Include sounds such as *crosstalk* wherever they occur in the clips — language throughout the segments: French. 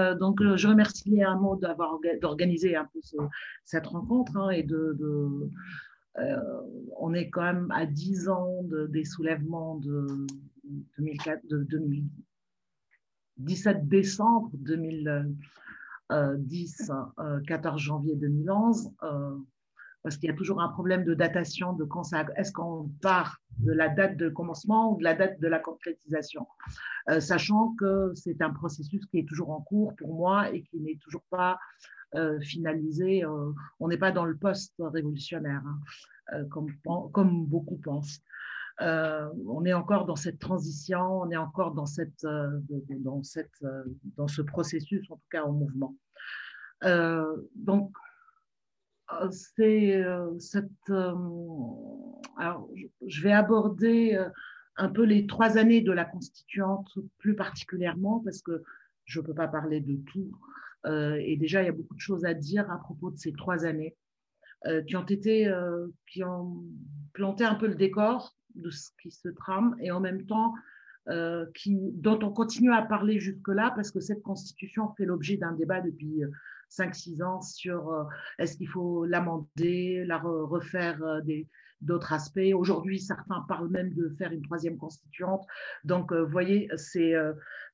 Euh, donc, je remercie Léa d'avoir d'organiser un peu cette rencontre hein, et de, on est quand même à 10 ans des soulèvements de, 2004, de 2017 décembre 2010, 14 janvier 2011 parce qu'il y a toujours un problème de datation, de quand ça, est-ce qu'on part de la date de commencement ou de la date de la concrétisation, euh, sachant que c'est un processus qui est toujours en cours pour moi et qui n'est toujours pas euh, finalisé. Euh, on n'est pas dans le post-révolutionnaire, hein, comme, beaucoup pensent. on est encore dans cette transition, on est encore dans, cette, dans, cette, dans ce processus, en tout cas en mouvement. donc, c'est euh, cette. Euh, alors, je vais aborder un peu les trois années de la constituante plus particulièrement parce que je ne peux pas parler de tout. et déjà, il y a beaucoup de choses à dire à propos de ces trois années qui ont été, qui ont planté un peu le décor de ce qui se trame et en même temps qui, dont on continue à parler jusque-là parce que cette constitution fait l'objet d'un débat depuis 5-6 ans sur euh, est-ce qu'il faut l'amender, la refaire euh, d'autres aspects. Aujourd'hui, certains parlent même de faire une troisième constituante. Donc, euh, vous voyez, c'est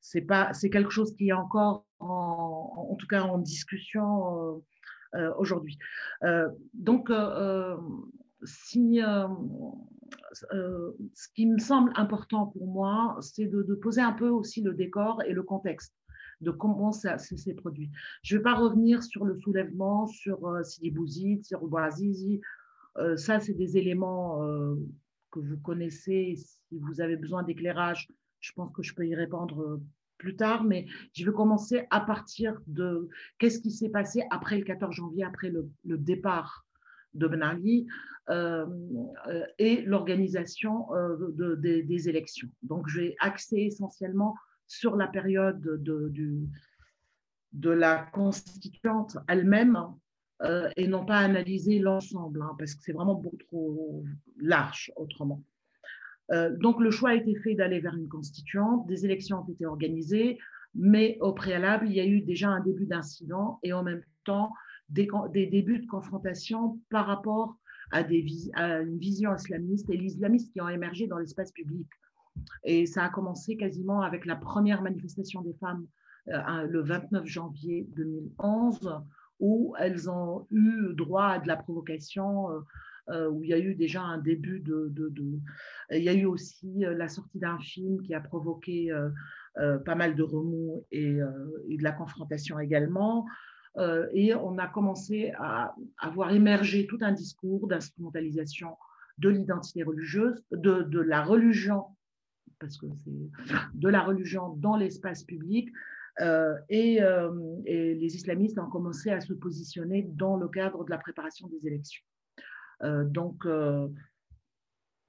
c'est pas c'est quelque chose qui est encore en, en tout cas en discussion aujourd'hui. donc, si ce qui me semble important pour moi, c'est de, poser un peu aussi le décor et le contexte de comment ça, s'est produit. Je ne vais pas revenir sur le soulèvement, sur euh, Sidi Bouzid, sur Bouazizi. Euh, ça, c'est des éléments euh, que vous connaissez. Si vous avez besoin d'éclairage, je pense que je peux y répondre euh, plus tard, mais je vais commencer à partir de qu'est-ce qui s'est passé après le 14 janvier, après le, départ de Ben Ali et l'organisation de, des élections. Donc, je vais axer essentiellement sur la période de, de la constituante elle-même euh, et non pas analyser l'ensemble, hein, parce que c'est vraiment beaucoup trop large autrement. Euh, donc le choix a été fait d'aller vers une constituante, des élections ont été organisées, mais au préalable, il y a eu déjà un début d'incident et en même temps des, des, débuts de confrontation par rapport à, des, à une vision islamiste et l'islamisme qui ont émergé dans l'espace public. Et ça a commencé quasiment avec la première manifestation des femmes euh, le 29 janvier 2011, où elles ont eu droit à de la provocation, euh, euh, où il y a eu déjà un début de... Il y a eu aussi la sortie d'un film qui a provoqué pas mal de remous et, de la confrontation également. et on a commencé à, à voir émerger tout un discours d'instrumentalisation de l'identité religieuse, de, de, la religion parce que c'est de la religion dans l'espace public. Euh, et, euh, et, les islamistes ont commencé à se positionner dans le cadre de la préparation des élections. Euh, donc,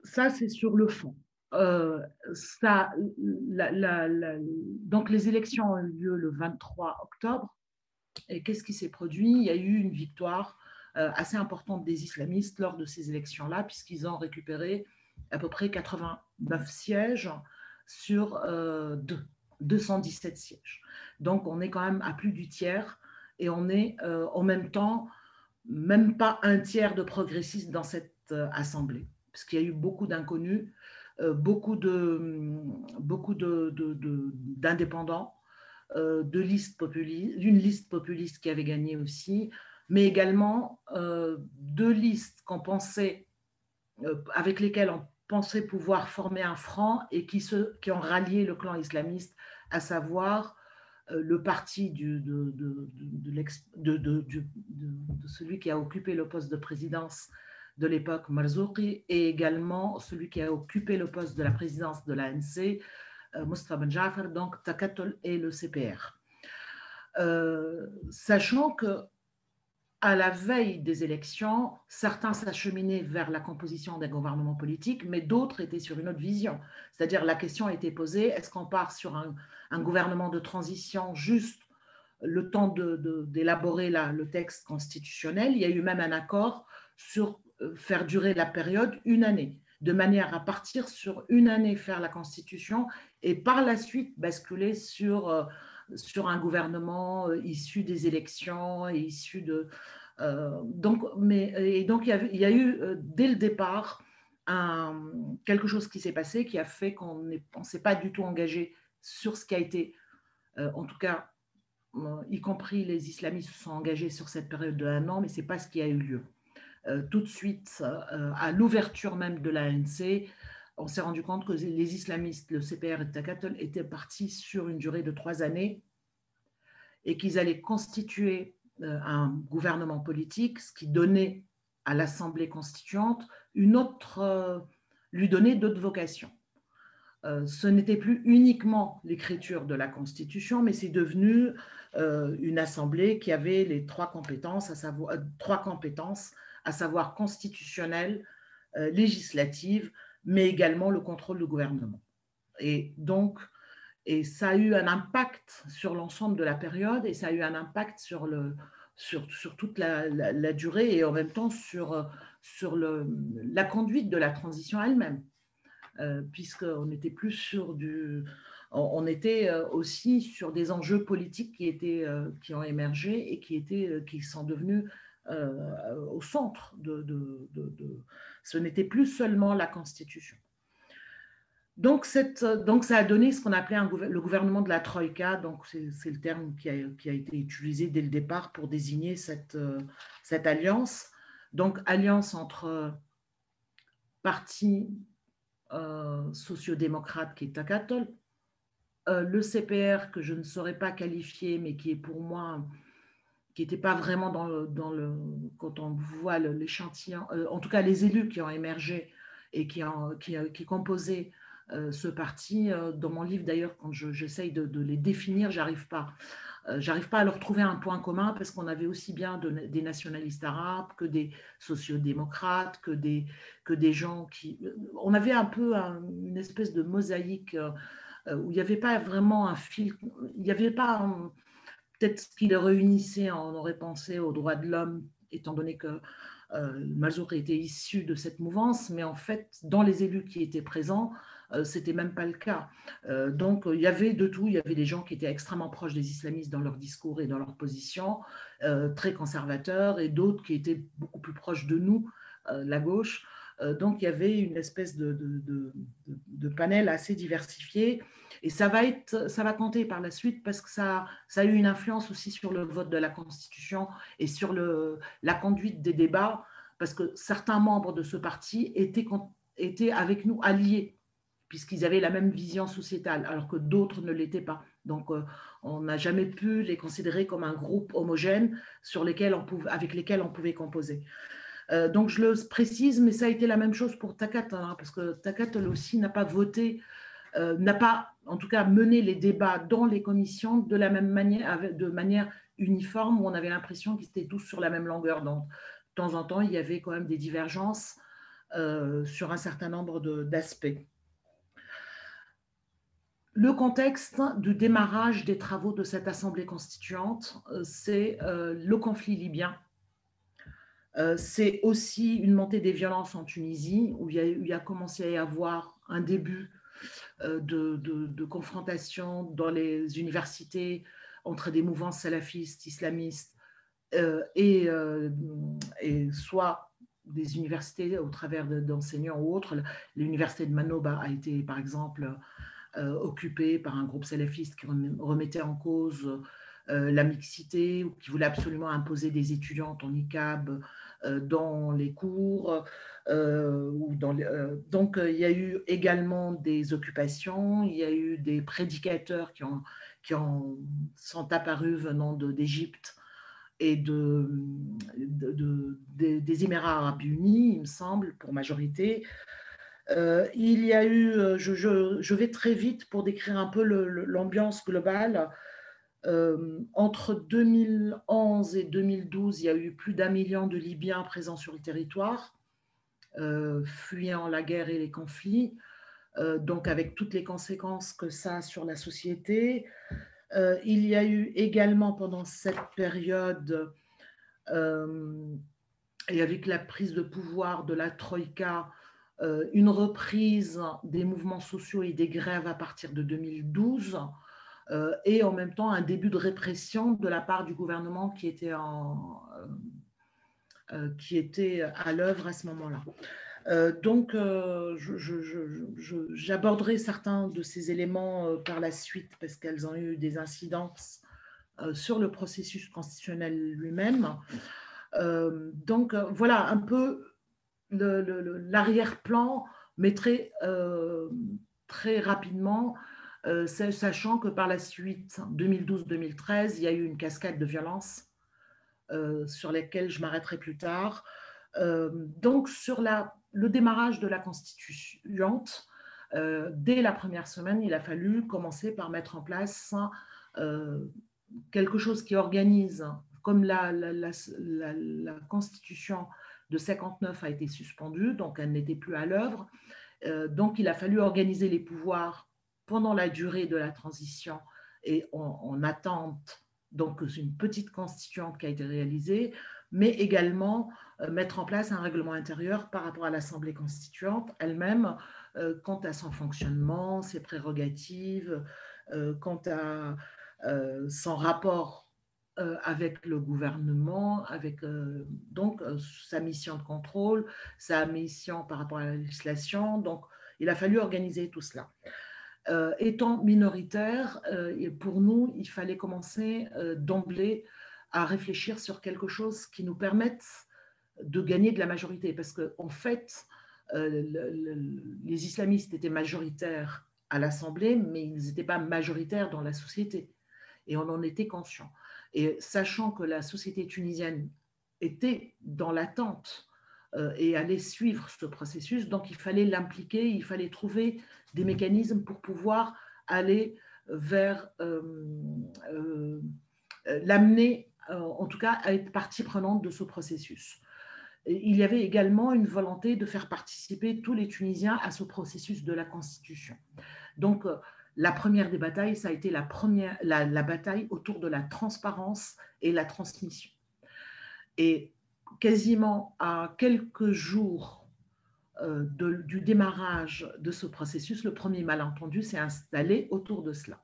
ça, c'est sur le fond. donc, les élections ont eu lieu le 23 octobre. Et qu'est-ce qui s'est produit? Il y a eu une victoire assez importante des islamistes lors de ces élections-là, puisqu'ils ont récupéré à peu près 89 sièges sur 217 euh, sièges. Donc on est quand même à plus du tiers et on est euh, en même temps même pas un tiers de progressistes dans cette euh, assemblée, parce qu'il y a eu beaucoup d'inconnus, beaucoup de beaucoup d'indépendants, de, de, listes populistes, d'une liste populiste qui avait gagné aussi, mais également deux listes qu'on pensait avec lesquelles on pensaient pouvoir former un franc et qui, se, qui ont rallié le clan islamiste, à savoir euh, le parti de, celui qui a occupé le poste de présidence de l'époque, Marzouki, et également celui qui a occupé le poste de la présidence de l'ANC, euh, Mustafa Ben Jafar, donc Takatol et le CPR. Euh, sachant que à la veille des élections, certains s'acheminaient vers la composition d'un gouvernement politique, mais d'autres étaient sur une autre vision. C'est-à-dire la question a été posée, est-ce qu'on part sur un, gouvernement de transition juste le temps d'élaborer le texte constitutionnel? Il y a eu même un accord sur euh, faire durer la période une année, de manière à partir sur une année faire la constitution et par la suite basculer sur... Euh, sur un gouvernement issu des élections et issu de. donc, mais, et donc, il y, a, eu dès le départ quelque chose qui s'est passé qui a fait qu'on ne s'est pas du tout engagé sur ce qui a été, en tout cas, y compris les islamistes se sont engagés sur cette période de un an, mais ce n'est pas ce qui a eu lieu. Euh, tout de suite, euh, à l'ouverture même de l'ANC, on s'est rendu compte que les islamistes, le CPR et Takatel, étaient partis sur une durée de trois années et qu'ils allaient constituer euh, un gouvernement politique, ce qui donnait à l'Assemblée constituante une autre, lui donnait d'autres vocations. ce n'était plus uniquement l'écriture de la Constitution, mais c'est devenu une assemblée qui avait les trois compétences, à savoir trois compétences à savoir constitutionnelle, euh, législative, mais également le contrôle du gouvernement. Et donc, et ça a eu un impact sur l'ensemble de la période et ça a eu un impact sur, le, sur, sur toute la, la, durée et en même temps sur, sur le, la conduite de la transition elle-même, euh, puisqu'on n'était plus sur du... On était euh, aussi sur des enjeux politiques qui, étaient, euh, qui ont émergé et qui, étaient, qui sont devenus euh, au centre de, Ce n'était plus seulement la Constitution. Donc, cette, donc, ça a donné ce qu'on appelait le gouvernement de la Troïka, donc c'est le terme qui a, qui a, été utilisé dès le départ pour désigner cette, cette alliance. Donc, alliance entre parti euh, sociodémocrate qui est Takatol, euh, le CPR que je ne saurais pas qualifier, mais qui est pour moi qui n'était pas vraiment dans le, quand on voit l'échantillon, euh, en tout cas les élus qui ont émergé et qui, ont, qui, euh, composaient euh, ce parti. dans mon livre d'ailleurs, quand j'essaye de, les définir, j'arrive pas. J'arrive pas à leur trouver un point commun parce qu'on avait aussi bien des nationalistes arabes que des sociodémocrates, que des, que des gens qui... On avait un peu une espèce de mosaïque où il n'y avait pas vraiment un fil, il n'y avait pas... peut-être ce qui les réunissait, on aurait pensé aux droits de l'homme, étant donné que euh, était issu de cette mouvance, mais en fait, dans les élus qui étaient présents, euh, c'était même pas le cas. Euh, donc, il y avait de tout. Il y avait des gens qui étaient extrêmement proches des islamistes dans leur discours et dans leur position, euh, très conservateurs, et d'autres qui étaient beaucoup plus proches de nous, la gauche. Donc, il y avait une espèce de, panel assez diversifié et ça va, être, ça va compter par la suite parce que ça, a eu une influence aussi sur le vote de la Constitution et sur la conduite des débats, parce que certains membres de ce parti étaient, avec nous alliés, puisqu'ils avaient la même vision sociétale, alors que d'autres ne l'étaient pas. Donc, euh, on n'a jamais pu les considérer comme un groupe homogène sur lesquels avec lesquels on pouvait composer. Euh, donc, je le précise, mais ça a été la même chose pour Takat, hein, parce que Takat, aussi, n'a pas voté euh, n'a pas, en tout cas, mené les débats dans les commissions de la même manière, de manière uniforme, où on avait l'impression qu'ils étaient tous sur la même longueur Donc, De temps en temps, il y avait quand même des divergences euh, sur un certain nombre d'aspects. Le contexte du démarrage des travaux de cette Assemblée constituante, c'est le conflit libyen. C'est aussi une montée des violences en Tunisie, où il y a, commencé à y avoir un début euh, de, confrontation dans les universités entre des mouvances salafistes, islamistes, euh, et, euh, et, soit des universités au travers d'enseignants ou autres. L'université de Manoba a été, par exemple, occupée par un groupe salafiste qui remettait en cause la mixité ou qui voulait absolument imposer des étudiantes en niqab dans les cours. Euh, euh, donc, euh, il y a eu également des occupations, il y a eu des prédicateurs qui, ont, qui ont, sont apparus venant d'Égypte et de, de, des Émirats arabes unis, il me semble, pour majorité. il y a eu, je, vais très vite pour décrire un peu l'ambiance globale. Entre 2011 et 2012, il y a eu plus d'un million de Libyens présents sur le territoire. Euh, fuyant la guerre et les conflits, euh, donc avec toutes les conséquences que ça a sur la société. Euh, il y a eu également pendant cette période, et avec la prise de pouvoir de la Troïka, une reprise des mouvements sociaux et des grèves à partir de 2012. Et en même temps un début de répression de la part du gouvernement qui était, en, qui était à l'œuvre à ce moment-là. donc, j'aborderai certains de ces éléments par la suite parce qu'elles ont eu des incidences sur le processus constitutionnel lui-même. donc, voilà un peu l'arrière-plan, mais très, très rapidement, sachant que par la suite, 2012-2013, il y a eu une cascade de violences sur lesquelles je m'arrêterai plus tard. donc, sur le démarrage de la constituante, dès la première semaine, il a fallu commencer par mettre en place quelque chose qui organise, comme la, constitution de 59 a été suspendue, donc elle n'était plus à l'œuvre. Euh, donc il a fallu organiser les pouvoirs pendant la durée de la transition et en, attente. Donc une petite constituante qui a été réalisée, mais également euh, mettre en place un règlement intérieur par rapport à l'Assemblée constituante elle-même euh, quant à son fonctionnement, ses prérogatives, quant à son rapport euh, avec le gouvernement, avec euh, donc euh, sa mission de contrôle, sa mission par rapport à la législation. Donc, il a fallu organiser tout cela. Étant minoritaire, pour nous, il fallait commencer d'emblée à réfléchir sur quelque chose qui nous permette de gagner de la majorité. Parce qu'en en fait, les islamistes étaient majoritaires à l'Assemblée, mais ils n'étaient pas majoritaires dans la société. Et on en était conscient. Et sachant que la société tunisienne était dans l'attente euh, et allait suivre ce processus, donc il fallait l'impliquer, il fallait trouver des mécanismes pour pouvoir aller vers euh, euh, l'amener, en tout cas, à être partie prenante de ce processus. il y avait également une volonté de faire participer tous les Tunisiens à ce processus de la Constitution. Donc, la première des batailles, ça a été la, première, la, bataille autour de la transparence et la transmission. Et quasiment à quelques jours euh, du démarrage de ce processus, le premier malentendu s'est installé autour de cela.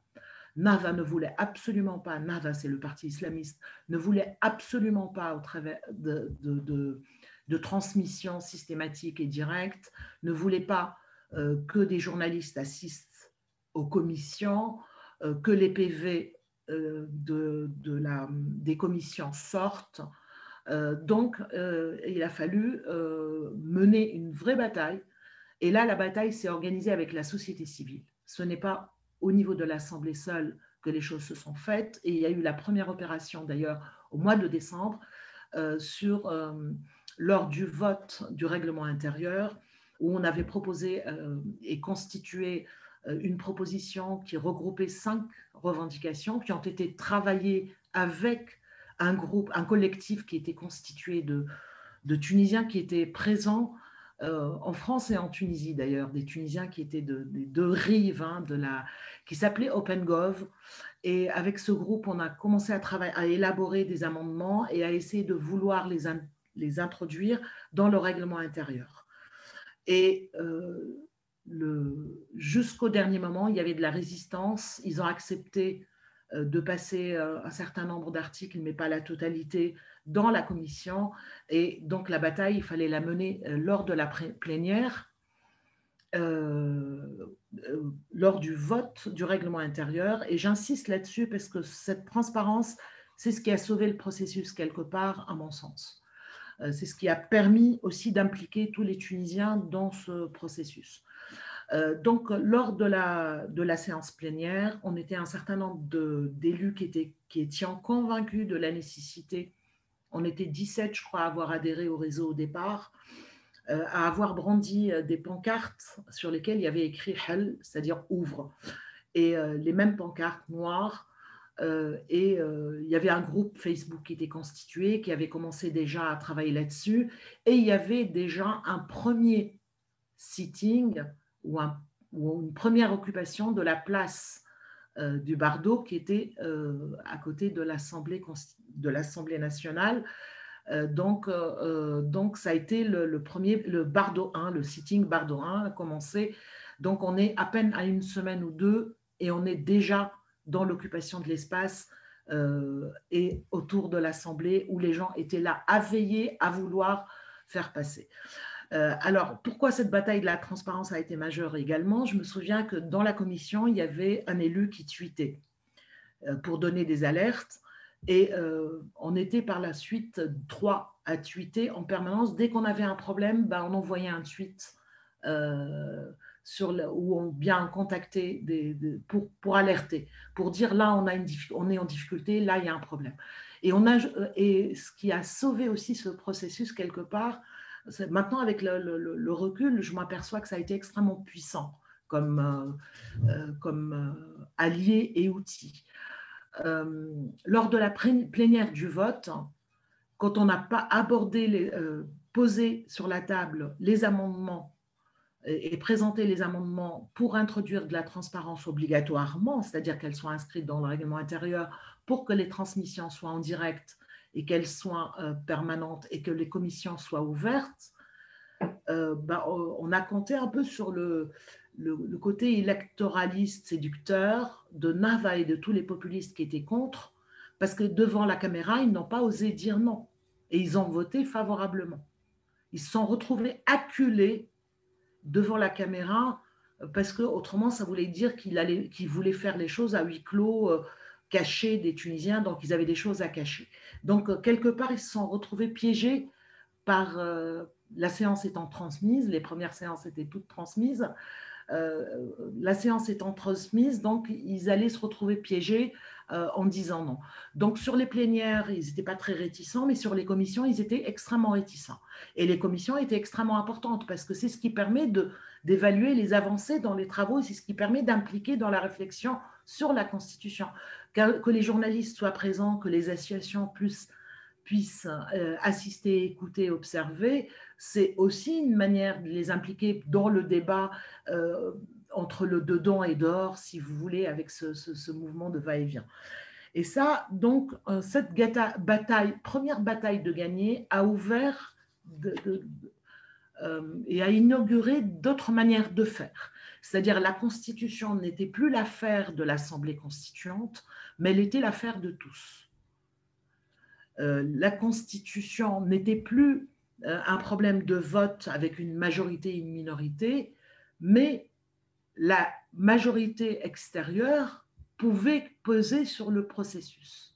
Nava ne voulait absolument pas, Nava c'est le parti islamiste, ne voulait absolument pas au travers de, de, transmission systématique et directe, ne voulait pas euh, que des journalistes assistent aux commissions, euh, que les PV des commissions sortent. Euh, donc, il a fallu mener une vraie bataille. Et là, la bataille s'est organisée avec la société civile. Ce n'est pas au niveau de l'Assemblée seule que les choses se sont faites. Et il y a eu la première opération, d'ailleurs, au mois de décembre, sur, lors du vote du règlement intérieur, où on avait proposé et constitué euh, une proposition qui regroupait cinq revendications qui ont été travaillées avec un groupe, un collectif qui était constitué de, de Tunisiens qui étaient présents euh, en France et en Tunisie d'ailleurs, des Tunisiens qui étaient de, des deux rives hein, de la, qui s'appelait OpenGov. Et avec ce groupe, on a commencé à travailler, à élaborer des amendements et à essayer de vouloir les, les introduire dans le règlement intérieur. Et euh, jusqu'au dernier moment, il y avait de la résistance. Ils ont accepté de passer euh, un certain nombre d'articles, mais pas la totalité, dans la commission. Et donc la bataille, il fallait la mener euh, lors de la plénière, lors du vote du règlement intérieur. Et j'insiste là-dessus parce que cette transparence, c'est ce qui a sauvé le processus quelque part, à mon sens. C'est ce qui a permis aussi d'impliquer tous les Tunisiens dans ce processus. Euh, donc, lors de la, de la séance plénière, on était un certain nombre d'élus qui étaient, qui étaient convaincus de la nécessité. On était 17, je crois, à avoir adhéré au réseau au départ, euh, à avoir brandi euh, des pancartes sur lesquelles il y avait écrit Hel, c'est-à-dire ouvre, et les mêmes pancartes noires. et il y avait un groupe Facebook qui était constitué, qui avait commencé déjà à travailler là-dessus, et il y avait déjà un premier sitting ou, une première occupation de la place euh, du Bardo qui était euh, à côté de l'Assemblée, nationale. Euh, donc, donc, ça a été le, premier, le Bardo 1, le sitting Bardo 1 a commencé. Donc, on est à peine à une semaine ou deux et on est déjà dans l'occupation de l'espace et autour de l'Assemblée où les gens étaient là à veiller, à vouloir faire passer. Euh, alors, pourquoi cette bataille de la transparence a été majeure également? Je me souviens que dans la commission, il y avait un élu qui tweetait euh, pour donner des alertes. Et on était par la suite trois à tweeter en permanence. Dès qu'on avait un problème, ben, on envoyait un tweet sur où on bien contacté des, pour, pour, alerter, pour dire là on, a une, on est en difficulté, là il y a un problème. Et, on a, et ce qui a sauvé aussi ce processus quelque part, maintenant avec le, recul, je m'aperçois que ça a été extrêmement puissant comme, euh, euh, euh, allié et outil. lors de la plénière du vote, quand on n'a pas abordé, posé sur la table les amendements et présenter les amendements pour introduire de la transparence obligatoirement, c'est-à-dire qu'elles soient inscrites dans le règlement intérieur pour que les transmissions soient en direct et qu'elles soient euh, permanentes et que les commissions soient ouvertes, euh, bah, on a compté un peu sur le, côté électoraliste séducteur de Nava et de tous les populistes qui étaient contre, parce que devant la caméra, ils n'ont pas osé dire non et ils ont voté favorablement. Ils se sont retrouvés acculés devant la caméra parce que autrement ça voulait dire qu'il allait qu'il voulait faire les choses à huis clos euh, cachés des Tunisiens donc ils avaient des choses à cacher donc euh, quelque part ils se sont retrouvés piégés par euh, la séance étant transmise les premières séances étaient toutes transmises la séance étant transmise donc ils allaient se retrouver piégés en disant non. Donc sur les plénières, ils n'étaient pas très réticents, mais sur les commissions, ils étaient extrêmement réticents. Et les commissions étaient extrêmement importantes parce que c'est ce qui permet d'évaluer les avancées dans les travaux, c'est ce qui permet d'impliquer dans la réflexion sur la Constitution. Que, les journalistes soient présents, que les associations puissent euh, assister, écouter, observer, c'est aussi une manière de les impliquer dans le débat euh, entre le dedans et dehors, si vous voulez, avec ce, mouvement de va-et-vient. Et ça, donc, euh, cette bataille, première bataille de gagner, a ouvert et a inauguré d'autres manières de faire. C'est-à-dire la Constitution n'était plus l'affaire de l'Assemblée constituante, mais elle était l'affaire de tous. Euh, la Constitution n'était plus euh, un problème de vote avec une majorité et une minorité, mais la majorité extérieure pouvait peser sur le processus.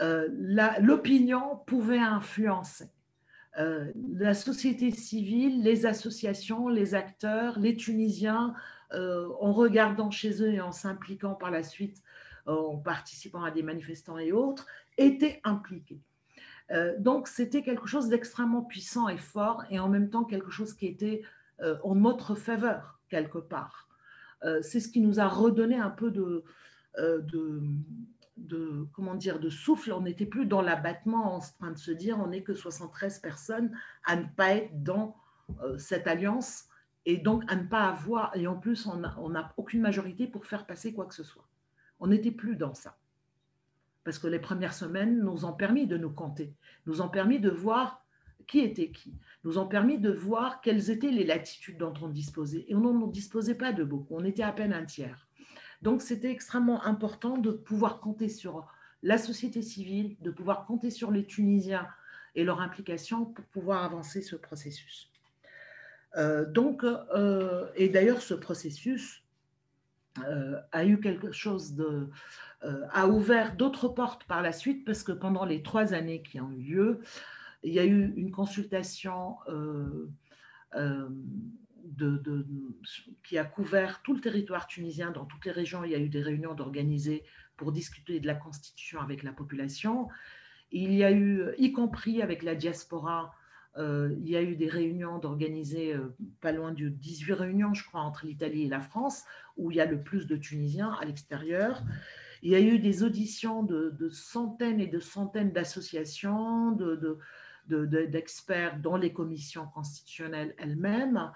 L'opinion pouvait influencer. Euh, la société civile, les associations, les acteurs, les Tunisiens, euh, en regardant chez eux et en s'impliquant par la suite, euh, en participant à des manifestants et autres, étaient impliqués. donc c'était quelque chose d'extrêmement puissant et fort, et en même temps quelque chose qui était en notre faveur quelque part. C'est ce qui nous a redonné un peu de, de de, comment dire, de souffle. On n'était plus dans l'abattement en train de se dire on n'est que 73 personnes à ne pas être dans euh, cette alliance et donc à ne pas avoir, et en plus on n'a aucune majorité pour faire passer quoi que ce soit. On n'était plus dans ça. Parce que les premières semaines nous ont permis de nous compter, nous ont permis de voir qui était qui, nous ont permis de voir quelles étaient les latitudes dont on disposait. Et on n'en disposait pas de beaucoup, on était à peine un tiers. Donc, c'était extrêmement important de pouvoir compter sur la société civile, de pouvoir compter sur les Tunisiens et leur implication pour pouvoir avancer ce processus. Euh, donc, euh, et d'ailleurs, ce processus euh, a eu quelque chose de, a ouvert d'autres portes par la suite parce que pendant les trois années qui ont eu lieu, il y a eu une consultation de, qui a couvert tout le territoire tunisien, dans toutes les régions. Il y a eu des réunions d'organiser pour discuter de la constitution avec la population. Il y a eu, y compris avec la diaspora, euh, il y a eu des réunions d'organiser, euh, pas loin de 18 réunions, je crois, entre l'Italie et la France, où il y a le plus de Tunisiens à l'extérieur. Il y a eu des auditions de, centaines et de centaines d'associations, d'experts de, dans les commissions constitutionnelles elles-mêmes.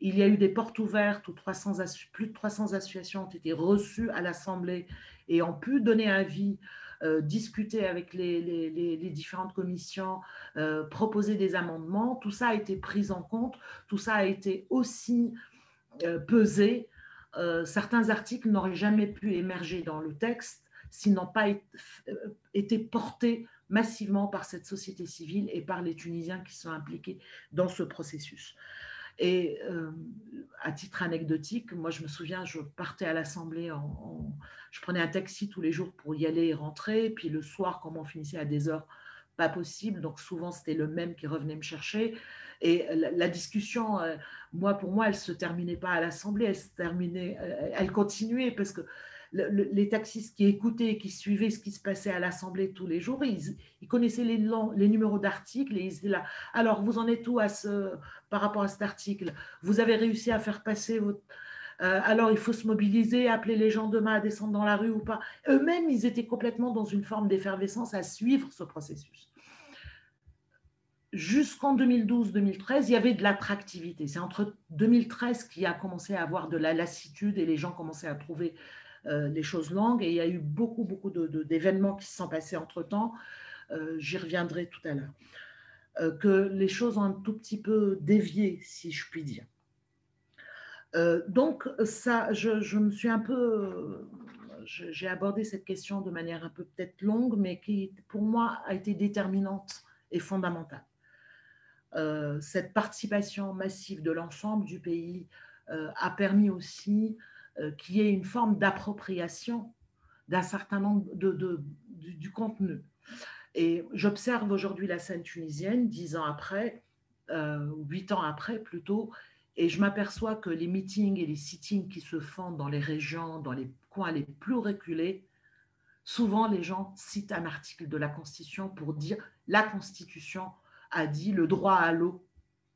Il y a eu des portes ouvertes où 300, plus de 300 associations ont été reçues à l'Assemblée et ont pu donner avis, euh, discuter avec les, différentes commissions, euh, proposer des amendements. Tout ça a été pris en compte, tout ça a été aussi euh, pesé certains articles n'auraient jamais pu émerger dans le texte s'ils n'ont pas été portés massivement par cette société civile et par les Tunisiens qui sont impliqués dans ce processus. Et euh, à titre anecdotique, moi je me souviens, je partais à l'Assemblée, en, je prenais un taxi tous les jours pour y aller et rentrer, puis le soir, comme on finissait à des heures pas possibles, donc souvent c'était le même qui revenait me chercher. Et la, discussion, euh, moi pour moi, elle se terminait pas à l'Assemblée, elle se terminait, euh, elle continuait parce que les taxistes qui écoutaient, qui suivaient ce qui se passait à l'Assemblée tous les jours, ils, connaissaient les, numéros d'articles et ils étaient là. Alors, vous en êtes où par rapport à cet article? Vous avez réussi à faire passer votre... Euh, alors, il faut se mobiliser, appeler les gens demain à descendre dans la rue ou pas? Eux-mêmes, ils étaient complètement dans une forme d'effervescence à suivre ce processus. Jusqu'en 2012-2013, il y avait de l'attractivité. C'est entre 2013 qu'il a commencé à avoir de la lassitude et les gens commençaient à trouver euh, les choses longues. Et il y a eu beaucoup, beaucoup d'événements qui se sont passés entre-temps. Euh, j'y reviendrai tout à l'heure. Euh, que les choses ont un tout petit peu dévié, si je puis dire. donc, ça, je, me suis un peu j'ai abordé cette question de manière un peu peut-être longue, mais qui pour moi a été déterminante et fondamentale. Cette participation massive de l'ensemble du pays a permis aussi euh, qui est une forme d'appropriation d'un certain nombre de, du, contenu. Et j'observe aujourd'hui la scène tunisienne, dix ans après, euh, huit ans après plutôt, et je m'aperçois que les meetings et les sittings qui se font dans les régions, dans les coins les plus reculés, souvent les gens citent un article de la Constitution pour dire la Constitution a dit le droit à l'eau.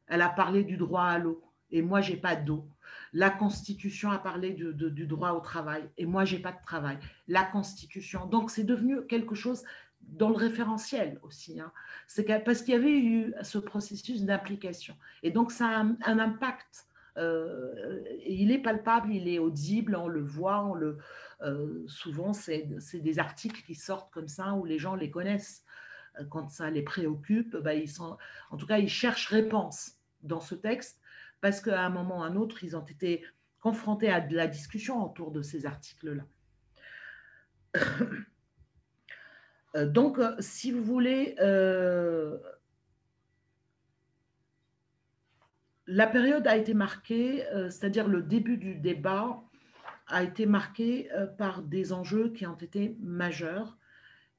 Elle a parlé du droit à l'eau et moi j'ai pas d'eau. La Constitution a parlé du droit au travail et moi, j'ai pas de travail. La Constitution. Donc, c'est devenu quelque chose dans le référentiel aussi. Hein. C'est parce qu'il y avait eu ce processus d'implication. Et donc, ça a un, impact. Euh, il est palpable, il est audible, on le voit, on le, euh, souvent c'est des articles qui sortent comme ça où les gens les connaissent. Quand ça les préoccupe, bah, en tout cas, ils cherchent réponse dans ce texte parce qu'à un moment ou à un autre, ils ont été confrontés à de la discussion autour de ces articles-là. *coughs* Euh, donc, euh, si vous voulez, euh, la période a été marquée, c'est-à-dire le début du débat a été marqué par des enjeux qui ont été majeurs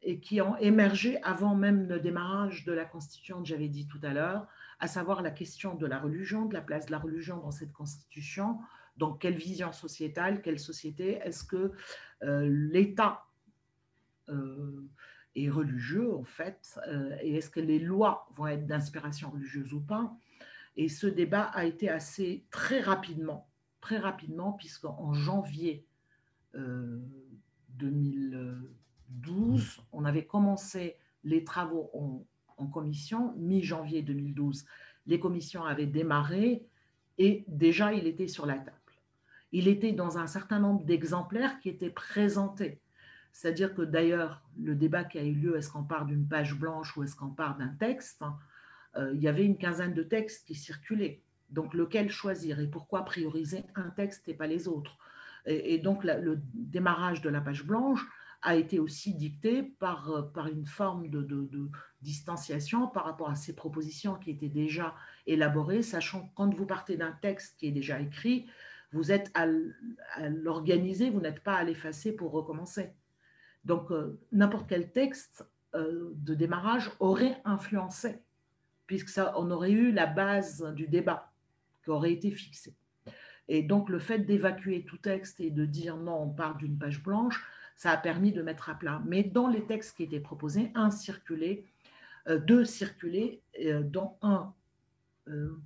et qui ont émergé avant même le démarrage de la Constitution que j'avais dit tout à l'heure, à savoir la question de la religion, de la place de la religion dans cette constitution. Donc, quelle vision sociétale, quelle société Est-ce que euh, l'État euh, est religieux, en fait euh, Et est-ce que les lois vont être d'inspiration religieuse ou pas? Et ce débat a été assez très rapidement, très rapidement, puisqu'en janvier 2012, on avait commencé les travaux, en commission, mi-janvier 2012. Les commissions avaient démarré et déjà il était sur la table. Il était dans un certain nombre d'exemplaires qui étaient présentés. C'est-à-dire que d'ailleurs, le débat qui a eu lieu, est-ce qu'on part d'une page blanche ou est-ce qu'on part d'un texte euh, Il y avait une quinzaine de textes qui circulaient. Donc, lequel choisir et pourquoi prioriser un texte et pas les autres? Et, donc, le démarrage de la page blanche a été aussi dicté par, euh, par une forme de, de, distanciation par rapport à ces propositions qui étaient déjà élaborées, sachant que quand vous partez d'un texte qui est déjà écrit, vous êtes à l'organiser, vous n'êtes pas à l'effacer pour recommencer. Donc, euh, n'importe quel texte euh, de démarrage aurait influencé, puisque ça, on aurait eu la base du débat qui aurait été fixée. Et donc, le fait d'évacuer tout texte et de dire non, on part d'une page blanche, ça a permis de mettre à plat. Mais dans les textes qui étaient proposés, un circulait, euh, deux circulaient, euh, dont un euh,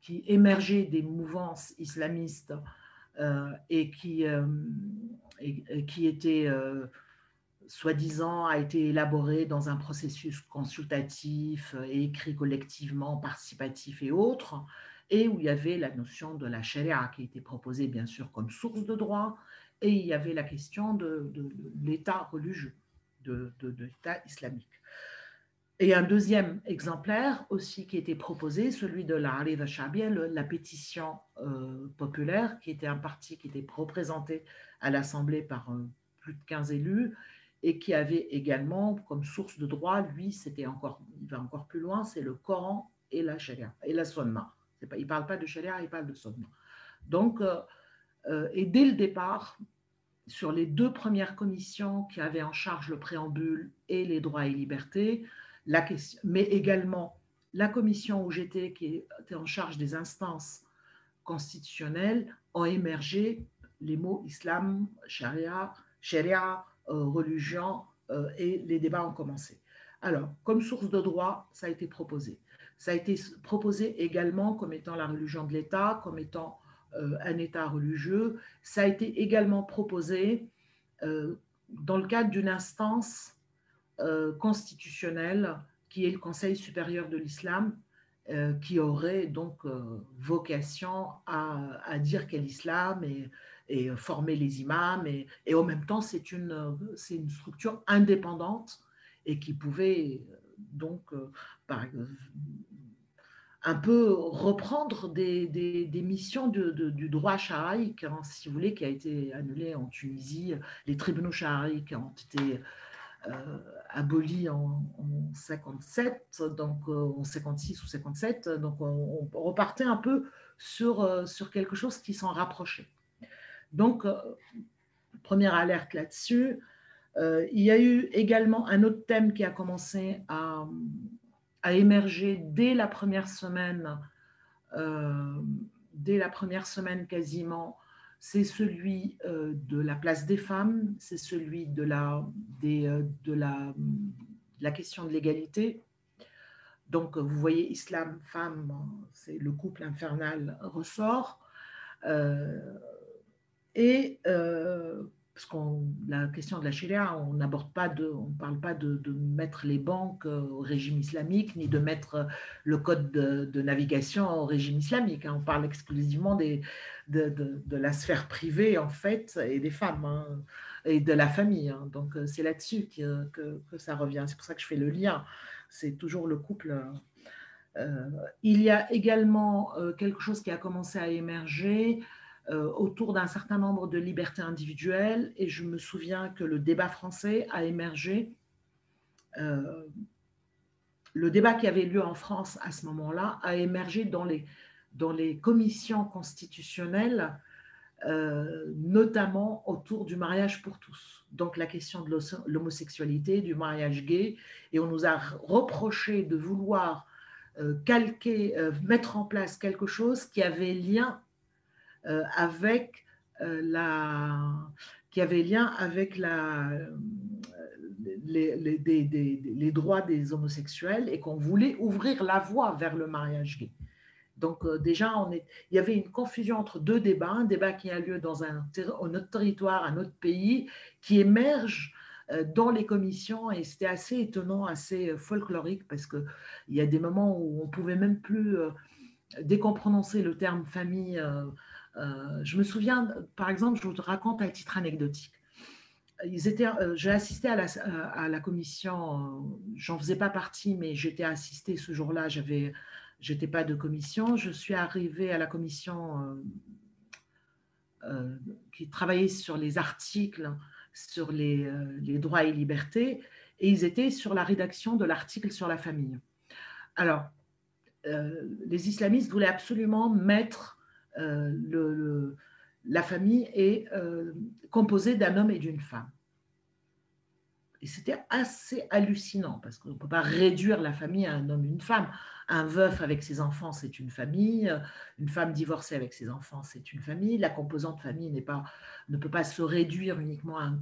qui émergeait des mouvances islamistes et qui, qui était soi-disant a été élaboré dans un processus consultatif et écrit collectivement, participatif et autres, et où il y avait la notion de la charia qui était proposée bien sûr comme source de droit, et il y avait la question de, l'État religieux, de, l'État islamique. et un deuxième exemplaire aussi qui était proposé, celui de la Arida Shabia, la pétition euh, populaire, qui était un parti qui était représenté à l'Assemblée par euh, plus de 15 élus et qui avait également comme source de droit, lui, c'était encore, il va encore plus loin, c'est le Coran et la Sharia et la Sunna. Il ne parle pas de Sharia, il parle de Sunna. Donc, euh, et dès le départ, sur les deux premières commissions qui avaient en charge le préambule et les droits et libertés, mais également la commission où j'étais, qui était en charge des instances constitutionnelles, ont émergé les mots islam, sharia, euh, religion, euh, et les débats ont commencé. Alors, comme source de droit, ça a été proposé. Ça a été proposé également comme étant la religion de l'État, comme étant euh, un État religieux. Ça a été également proposé dans le cadre d'une instance euh, constitutionnel qui est le Conseil supérieur de l'islam, euh, qui aurait donc euh, vocation à, dire qu'est l'islam et, former les imams. Et, en même temps, c'est une, une structure indépendante et qui pouvait donc un peu reprendre des, des, missions du droit shaharique, hein, si vous voulez, qui a été annulé en Tunisie. Les tribunaux shahariques ont été euh, aboli en, 57, donc euh, en 56 ou 57, donc on, repartait un peu sur, euh, sur quelque chose qui s'en rapprochait. Donc, première alerte là-dessus. il y a eu également un autre thème qui a commencé à, à émerger dès la première semaine, dès la première semaine quasiment c'est celui euh, de la place des femmes, c'est celui de la, euh, de la, la question de l'égalité. Donc, vous voyez, islam, femme, c'est le couple infernal ressort. Euh, et parce qu'on la question de la charia, on n'aborde pas de, on parle pas de, mettre les banques au régime islamique ni de mettre le code de, navigation au régime islamique. Hein. On parle exclusivement des, de, la sphère privée en fait et des femmes hein, et de la famille. Hein. Donc c'est là-dessus que, que, ça revient. C'est pour ça que je fais le lien. C'est toujours le couple. Euh, il y a également euh, quelque chose qui a commencé à émerger euh, autour d'un certain nombre de libertés individuelles. Et je me souviens que le débat français a émergé. Euh, le débat qui avait lieu en France à ce moment-là a émergé dans les, dans les commissions constitutionnelles, euh, notamment autour du mariage pour tous. Donc la question de l'homosexualité, du mariage gay. Et on nous a reproché de vouloir calquer, mettre en place quelque chose qui avait lien euh, avec euh, la, qui avait lien avec la, euh, les, droits des homosexuels et qu'on voulait ouvrir la voie vers le mariage gay. Donc déjà, on est, il y avait une confusion entre deux débats, un débat qui a lieu dans un, autre territoire, un autre pays, qui émerge dans les commissions et c'était assez étonnant, assez folklorique parce qu'il y a des moments où on pouvait même plus, dès qu'on prononçait le terme famille, euh, je me souviens, par exemple, je vous raconte un titre anecdotique. Ils étaient, euh, j'ai assisté à la, à la commission, euh, j'en faisais pas partie, mais j'étais assistée ce jour-là, j'avais, j'étais pas de commission. Je suis arrivée à la commission qui travaillait sur les articles, sur les, droits et libertés, et ils étaient sur la rédaction de l'article sur la famille. Alors, les islamistes voulaient absolument mettre euh, la famille est euh, composée d'un homme et d'une femme. Et c'était assez hallucinant parce qu'on ne peut pas réduire la famille à un homme et une femme. Un veuf avec ses enfants, c'est une famille. Une femme divorcée avec ses enfants, c'est une famille. La composante famille pas, ne peut pas se réduire uniquement à un.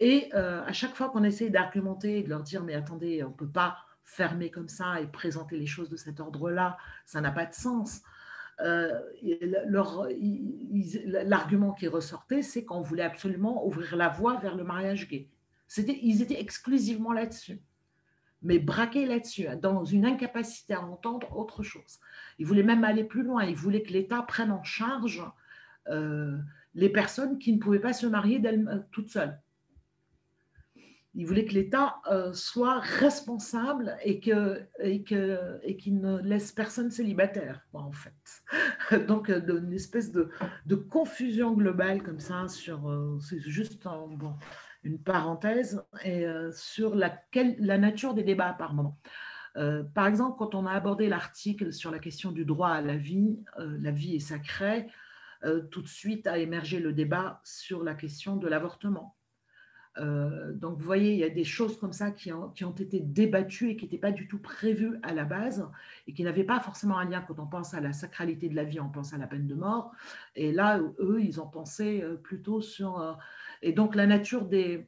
Et euh, à chaque fois qu'on essaie d'argumenter et de leur dire, mais attendez, on ne peut pas fermer comme ça et présenter les choses de cet ordre-là, ça n'a pas de sens. Euh, l'argument qui ressortait, c'est qu'on voulait absolument ouvrir la voie vers le mariage gay. Ils étaient exclusivement là-dessus, mais braqués là-dessus, hein, dans une incapacité à entendre autre chose. Ils voulaient même aller plus loin. Ils voulaient que l'État prenne en charge euh, les personnes qui ne pouvaient pas se marier toutes seules. Il voulait que l'État euh, soit responsable et qu'il et que, et ne laisse personne célibataire, en fait. *laughs* Donc, euh, une espèce de, de, confusion globale comme ça sur, euh, c'est juste bon, une parenthèse, et sur la, la nature des débats par moment. par exemple, quand on a abordé l'article sur la question du droit à la vie, la vie est sacrée, tout de suite a émergé le débat sur la question de l'avortement euh, donc, vous voyez, il y a des choses comme ça qui ont, été débattues et qui n'étaient pas du tout prévues à la base et qui n'avaient pas forcément un lien. Quand on pense à la sacralité de la vie, on pense à la peine de mort. Et là, eux, ils ont pensé euh, plutôt sur... Euh, et donc, la nature des,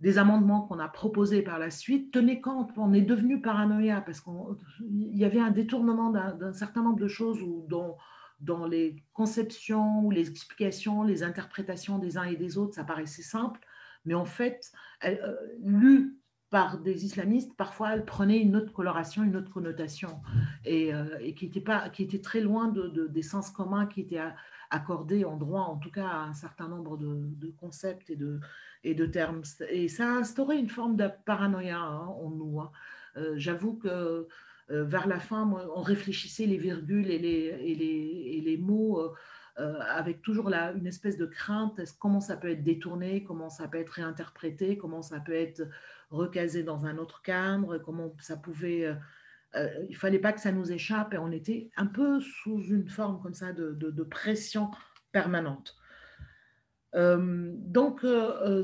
des amendements qu'on a proposés par la suite, tenez compte, on est devenu paranoïa parce qu'il y avait un détournement d'un certain nombre de choses où, dont, dans les conceptions ou les explications, les interprétations des uns et des autres, ça paraissait simple mais en fait, elle, euh, lue par des islamistes, parfois elle prenait une autre coloration, une autre connotation, et, euh, qui, était pas, qui était très loin de, des sens communs qui étaient accordés en droit, en tout cas à un certain nombre de, concepts et de, et de termes. Et ça a instauré une forme de paranoïa hein, en nous. Hein. Euh, j'avoue que vers la fin, on réfléchissait les virgules et les, et les, et les mots euh, avec toujours la, une espèce de crainte, comment ça peut être détourné, comment ça peut être réinterprété, comment ça peut être recasé dans un autre cadre, comment ça pouvait... Euh, euh, il fallait pas que ça nous échappe et on était un peu sous une forme comme ça de, pression permanente. donc,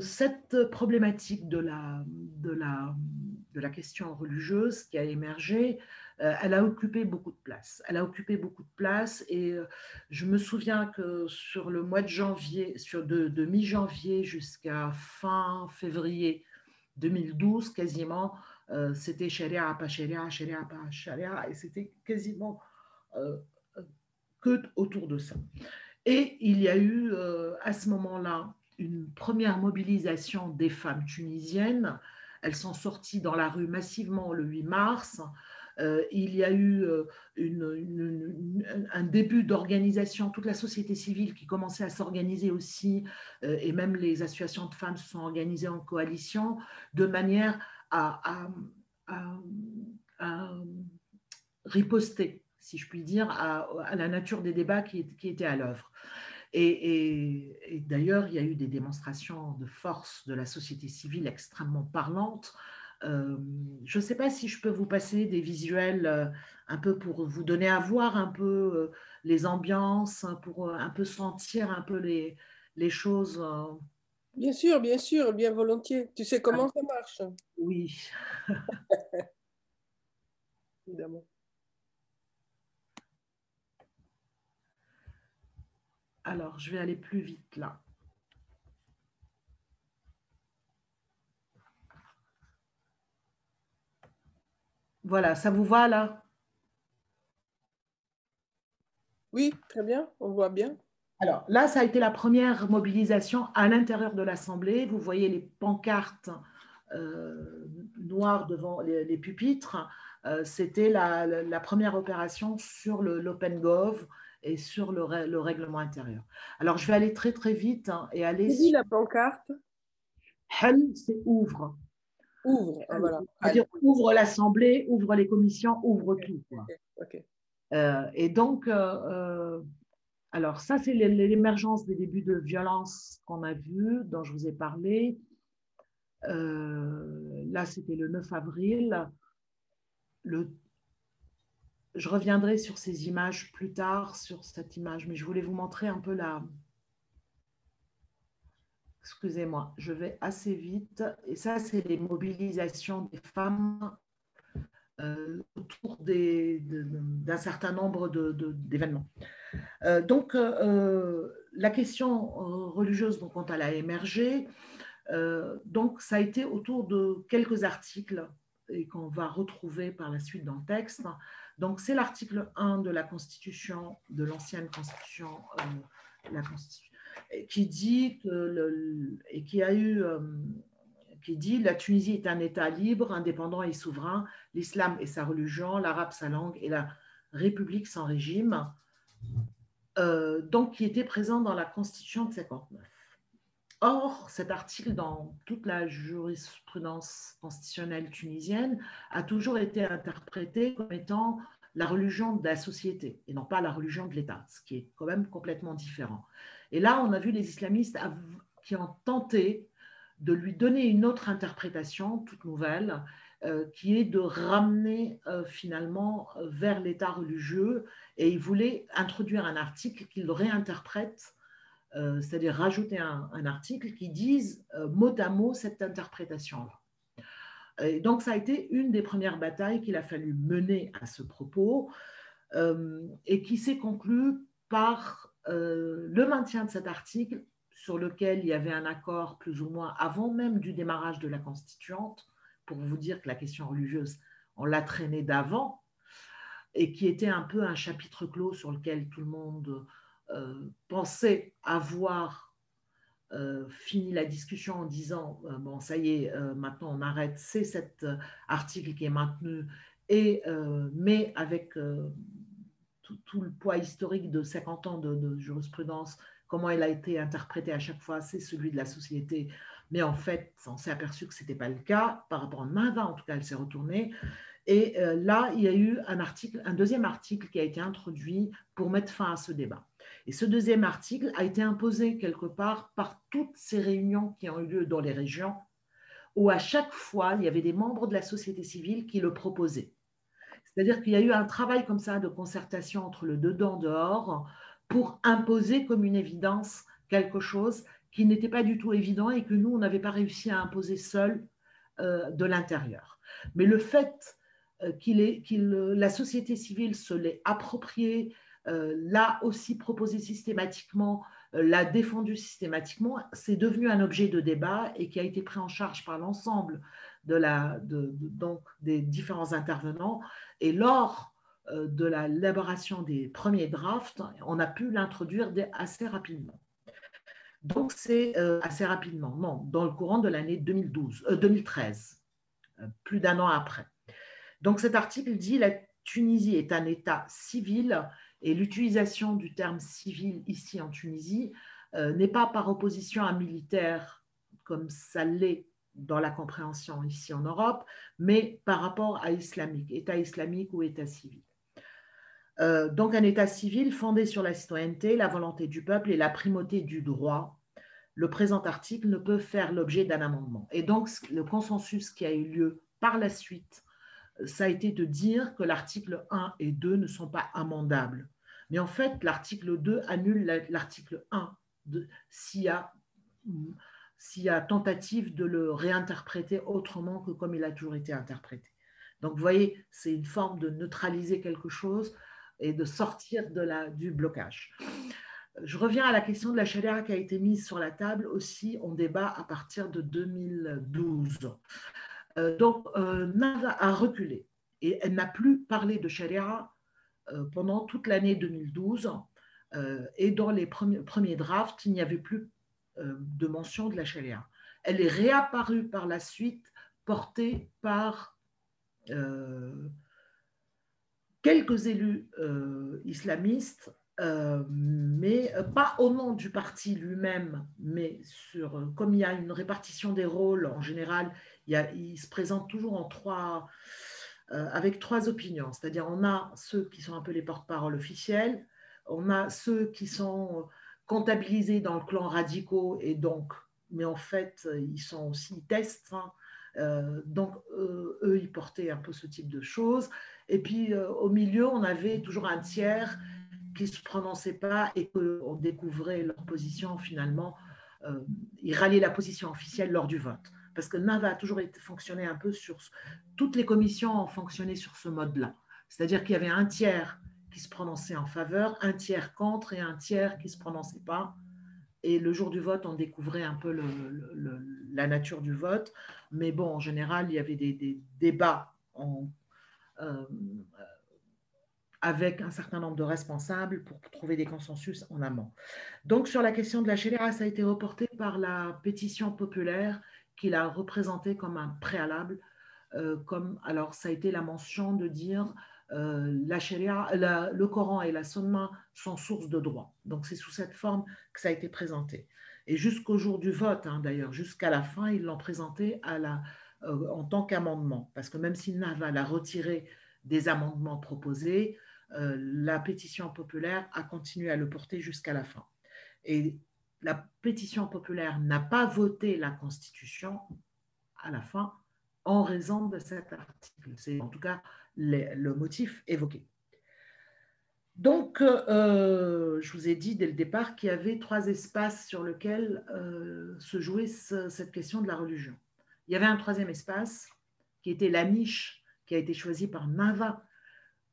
cette problématique de la, question religieuse qui a émergé, euh, elle a occupé beaucoup de place. Elle a occupé beaucoup de place et euh, je me souviens que sur le mois de janvier, sur de, mi-janvier jusqu'à fin février 2012, quasiment, euh, c'était sharia, pas sharia, sharia, pas sharia, et c'était quasiment que autour de ça. Et il y a eu à ce moment-là une première mobilisation des femmes tunisiennes. Elles sont sorties dans la rue massivement le 8 mars. Euh, il y a eu euh, un début d'organisation, toute la société civile qui commençait à s'organiser aussi, euh, et même les associations de femmes se sont organisées en coalition, de manière à, riposter, si je puis dire, à, la nature des débats qui, étaient à l'œuvre. et d'ailleurs, il y a eu des démonstrations de force de la société civile extrêmement parlantes euh, je ne sais pas si je peux vous passer des visuels euh, un peu pour vous donner à voir un peu euh, les ambiances, pour un peu sentir un peu les, les choses. Bien sûr, bien sûr, bien volontiers. Tu sais comment ça marche Oui. *laughs* Évidemment. Alors, je vais aller plus vite là. Voilà, ça vous va là? Oui, très bien, on voit bien. Alors là, ça a été la première mobilisation à l'intérieur de l'Assemblée. Vous voyez les pancartes euh, noires devant les, pupitres. Euh, c'était la, première opération sur l'Open Gov et sur le, règlement intérieur. Alors, je vais aller très, très vite hein, et aller... sur... la pancarte? C'est ouvre. Ouvre, ah, voilà. ouvre l'Assemblée, ouvre les commissions, ouvre tout. Euh, et donc, euh, euh, alors ça, c'est l'émergence des débuts de violence qu'on a vu, dont je vous ai parlé. là, c'était le 9 avril. Le... Je reviendrai sur ces images plus tard, sur cette image, mais je voulais vous montrer un peu la, excusez-moi, je vais assez vite. Et ça, c'est les mobilisations des femmes euh, autour d'un certain nombre d'événements. Euh, donc, euh, la question religieuse, quand elle a émergé, donc, ça a été autour de quelques articles et qu'on va retrouver par la suite dans le texte. Donc, c'est l'article 1 de la Constitution, de l'ancienne Constitution, la Constitution qui dit que et qui a eu euh, qui dit la Tunisie est un État libre, indépendant et souverain, l'islam est sa religion, l'arabe sa langue et la République sans régime, euh, donc qui était présent dans la Constitution de 59. Or, cet article, dans toute la jurisprudence constitutionnelle tunisienne, a toujours été interprété comme étant la religion de la société et non pas la religion de l'État, ce qui est quand même complètement différent. Et là, on a vu les islamistes qui ont tenté de lui donner une autre interprétation, toute nouvelle, euh, qui est de ramener euh, finalement vers l'État religieux. Et ils voulaient introduire un article qu'ils réinterprètent euh, c'est-à-dire rajouter un, article qui dise mot à mot cette interprétation-là. donc, ça a été une des premières batailles qu'il a fallu mener à ce propos et qui s'est conclue par le maintien de cet article sur lequel il y avait un accord plus ou moins avant même du démarrage de la constituante, pour vous dire que la question religieuse, on l'a traînée d'avant, et qui était un peu un chapitre clos sur lequel tout le monde euh, pensait avoir euh, fini la discussion en disant euh, bon ça y est maintenant on arrête c'est cet article qui est maintenu et mais avec tout, le poids historique de 50 ans de, jurisprudence comment il a été interprété à chaque fois c'est celui de la société. Mais en fait on s'est aperçu que ce n'était pas le cas par rapport à Mava en tout cas elle s'est retournée. Et là il y a eu un article un deuxième article qui a été introduit pour mettre fin à ce débat. Et ce deuxième article a été imposé quelque part par toutes ces réunions qui ont eu lieu dans les régions, où à chaque fois, il y avait des membres de la société civile qui le proposaient. C'est-à-dire qu'il y a eu un travail comme ça de concertation entre le dedans-dehors pour imposer comme une évidence quelque chose qui n'était pas du tout évident et que nous, on n'avait pas réussi à imposer seul euh, de l'intérieur. Mais le fait euh, qu'il qu'il, la société civile se l'ait approprié, euh, l'a aussi proposé systématiquement, euh, l'a défendu systématiquement, c'est devenu un objet de débat et qui a été pris en charge par l'ensemble de donc des différents intervenants. Et lors euh, de l'élaboration des premiers drafts, on a pu l'introduire assez rapidement. Donc c'est assez rapidement, non, dans le courant de l'année 2012, 2013, plus d'un an après. Donc cet article dit la Tunisie est un État civil et l'utilisation du terme civil ici en Tunisie euh, n'est pas par opposition à militaire comme ça l'est dans la compréhension ici en Europe, mais par rapport à islamique, État islamique ou État civil. Euh, donc un État civil fondé sur la citoyenneté, la volonté du peuple et la primauté du droit. Le présent article ne peut faire l'objet d'un amendement. Et donc le consensus qui a eu lieu par la suite, ça a été de dire que l'article 1 et 2 ne sont pas amendables. Mais en fait, l'article 2 annule l'article 1 s'il y, a, tentative de le réinterpréter autrement que comme il a toujours été interprété. Donc, vous voyez, c'est une forme de neutraliser quelque chose et de sortir de la, du blocage. Je reviens à la question de la charia qui a été mise sur la table aussi. On débat à partir de 2012. Euh, donc, euh, a reculé et elle n'a plus parlé de charia euh, pendant toute l'année 2012. Euh, et dans les premiers, drafts, il n'y avait plus de mention de la charia. Elle est réapparue par la suite, portée par quelques élus islamistes, mais pas au nom du parti lui-même, mais sur, comme il y a une répartition des rôles en général, il, il se présente toujours trois, euh, avec trois opinions. C'est-à-dire, on a ceux qui sont un peu les porte-parole officiels, on a ceux qui sont comptabilisés dans le clan radicaux et donc, mais en fait, ils sont aussi tests. Hein. Euh, donc, eux, ils portaient un peu ce type de choses. Et puis, euh, au milieu, on avait toujours un tiers qui ne se prononçait pas et qu'on découvrait leur position finalement. ils ralliaient la position officielle lors du vote parce que NAVA a toujours été, fonctionné un peu sur... Toutes les commissions ont fonctionné sur ce mode-là. C'est-à-dire qu'il y avait un tiers qui se prononçait en faveur, un tiers contre et un tiers qui ne se prononçait pas. Et le jour du vote, on découvrait un peu la nature du vote. Mais bon, en général, il y avait des, débats euh, avec un certain nombre de responsables pour trouver des consensus en amont. Donc, sur la question de la chéléra, ça a été reporté par la pétition populaire qu'il a représenté comme un préalable. Euh, comme, alors, ça a été la mention de dire euh, la le Coran et la Sunna sont source de droit. Donc, c'est sous cette forme que ça a été présenté. Et jusqu'au jour du vote, hein, d'ailleurs, jusqu'à la fin, ils l'ont présenté la, euh, en tant qu'amendement. Parce que même si Naval a retiré des amendements proposés, euh, la pétition populaire a continué à le porter jusqu'à la fin. Et la pétition populaire n'a pas voté la Constitution à la fin en raison de cet article. C'est en tout cas le motif évoqué. Donc, euh, je vous ai dit dès le départ qu'il y avait trois espaces sur lesquels euh, se jouait cette question de la religion. Il y avait un troisième espace qui était la niche qui a été choisie par Nava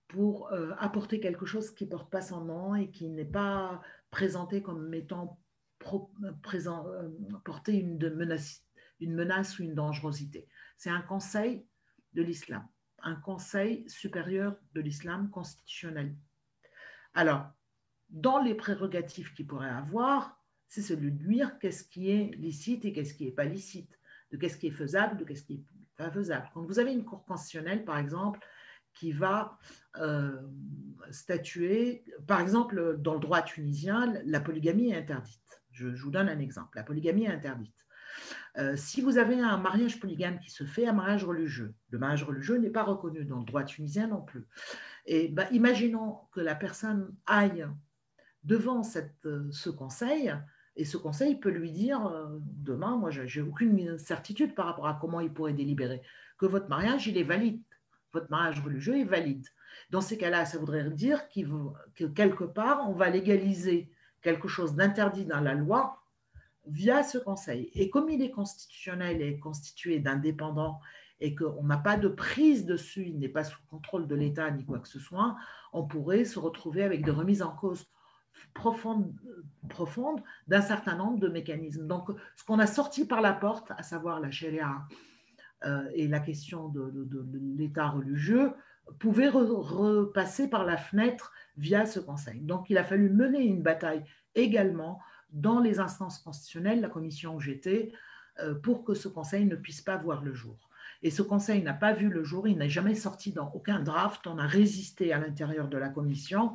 pour euh, apporter quelque chose qui ne porte pas son nom et qui n'est pas présenté comme mettant présent, porter une menace, une menace ou une dangerosité. C'est un conseil de l'islam, un conseil supérieur de l'islam constitutionnel alors, dans les prérogatives qu'il pourrait avoir, c'est celui de dire qu'est-ce qui est licite et qu'est-ce qui n'est pas licite, de qu'est-ce qui est faisable, de qu'est-ce qui n'est pas faisable. Quand vous avez une cour constitutionnelle, par exemple, qui va euh, statuer, par exemple, dans le droit tunisien, la polygamie est interdite. Je, je vous donne un exemple. La polygamie est interdite. Euh, si vous avez un mariage polygame qui se fait, un mariage religieux, le mariage religieux n'est pas reconnu dans le droit tunisien non plus. Et ben, imaginons que la personne aille devant euh, ce conseil, et ce conseil peut lui dire euh, demain, moi, j'ai aucune certitude par rapport à comment il pourrait délibérer, que votre mariage, il est valide, votre mariage religieux est valide. Dans ces cas-là, ça voudrait dire que quelque part, on va légaliser quelque chose d'interdit dans la loi via ce conseil. Et comme il est constitutionnel et constitué d'indépendants et qu'on n'a pas de prise dessus, il n'est pas sous contrôle de l'État ni quoi que ce soit, on pourrait se retrouver avec des remises en cause profondes, d'un certain nombre de mécanismes. Donc, ce qu'on a sorti par la porte, à savoir la charia euh, et la question de, l'État religieux, pouvait repasser par la fenêtre via ce conseil. Donc, il a fallu mener une bataille également dans les instances constitutionnelles, la commission où j'étais, euh, pour que ce conseil ne puisse pas voir le jour. Et ce conseil n'a pas vu le jour, il n'est jamais sorti dans aucun draft, on a résisté à l'intérieur de la commission,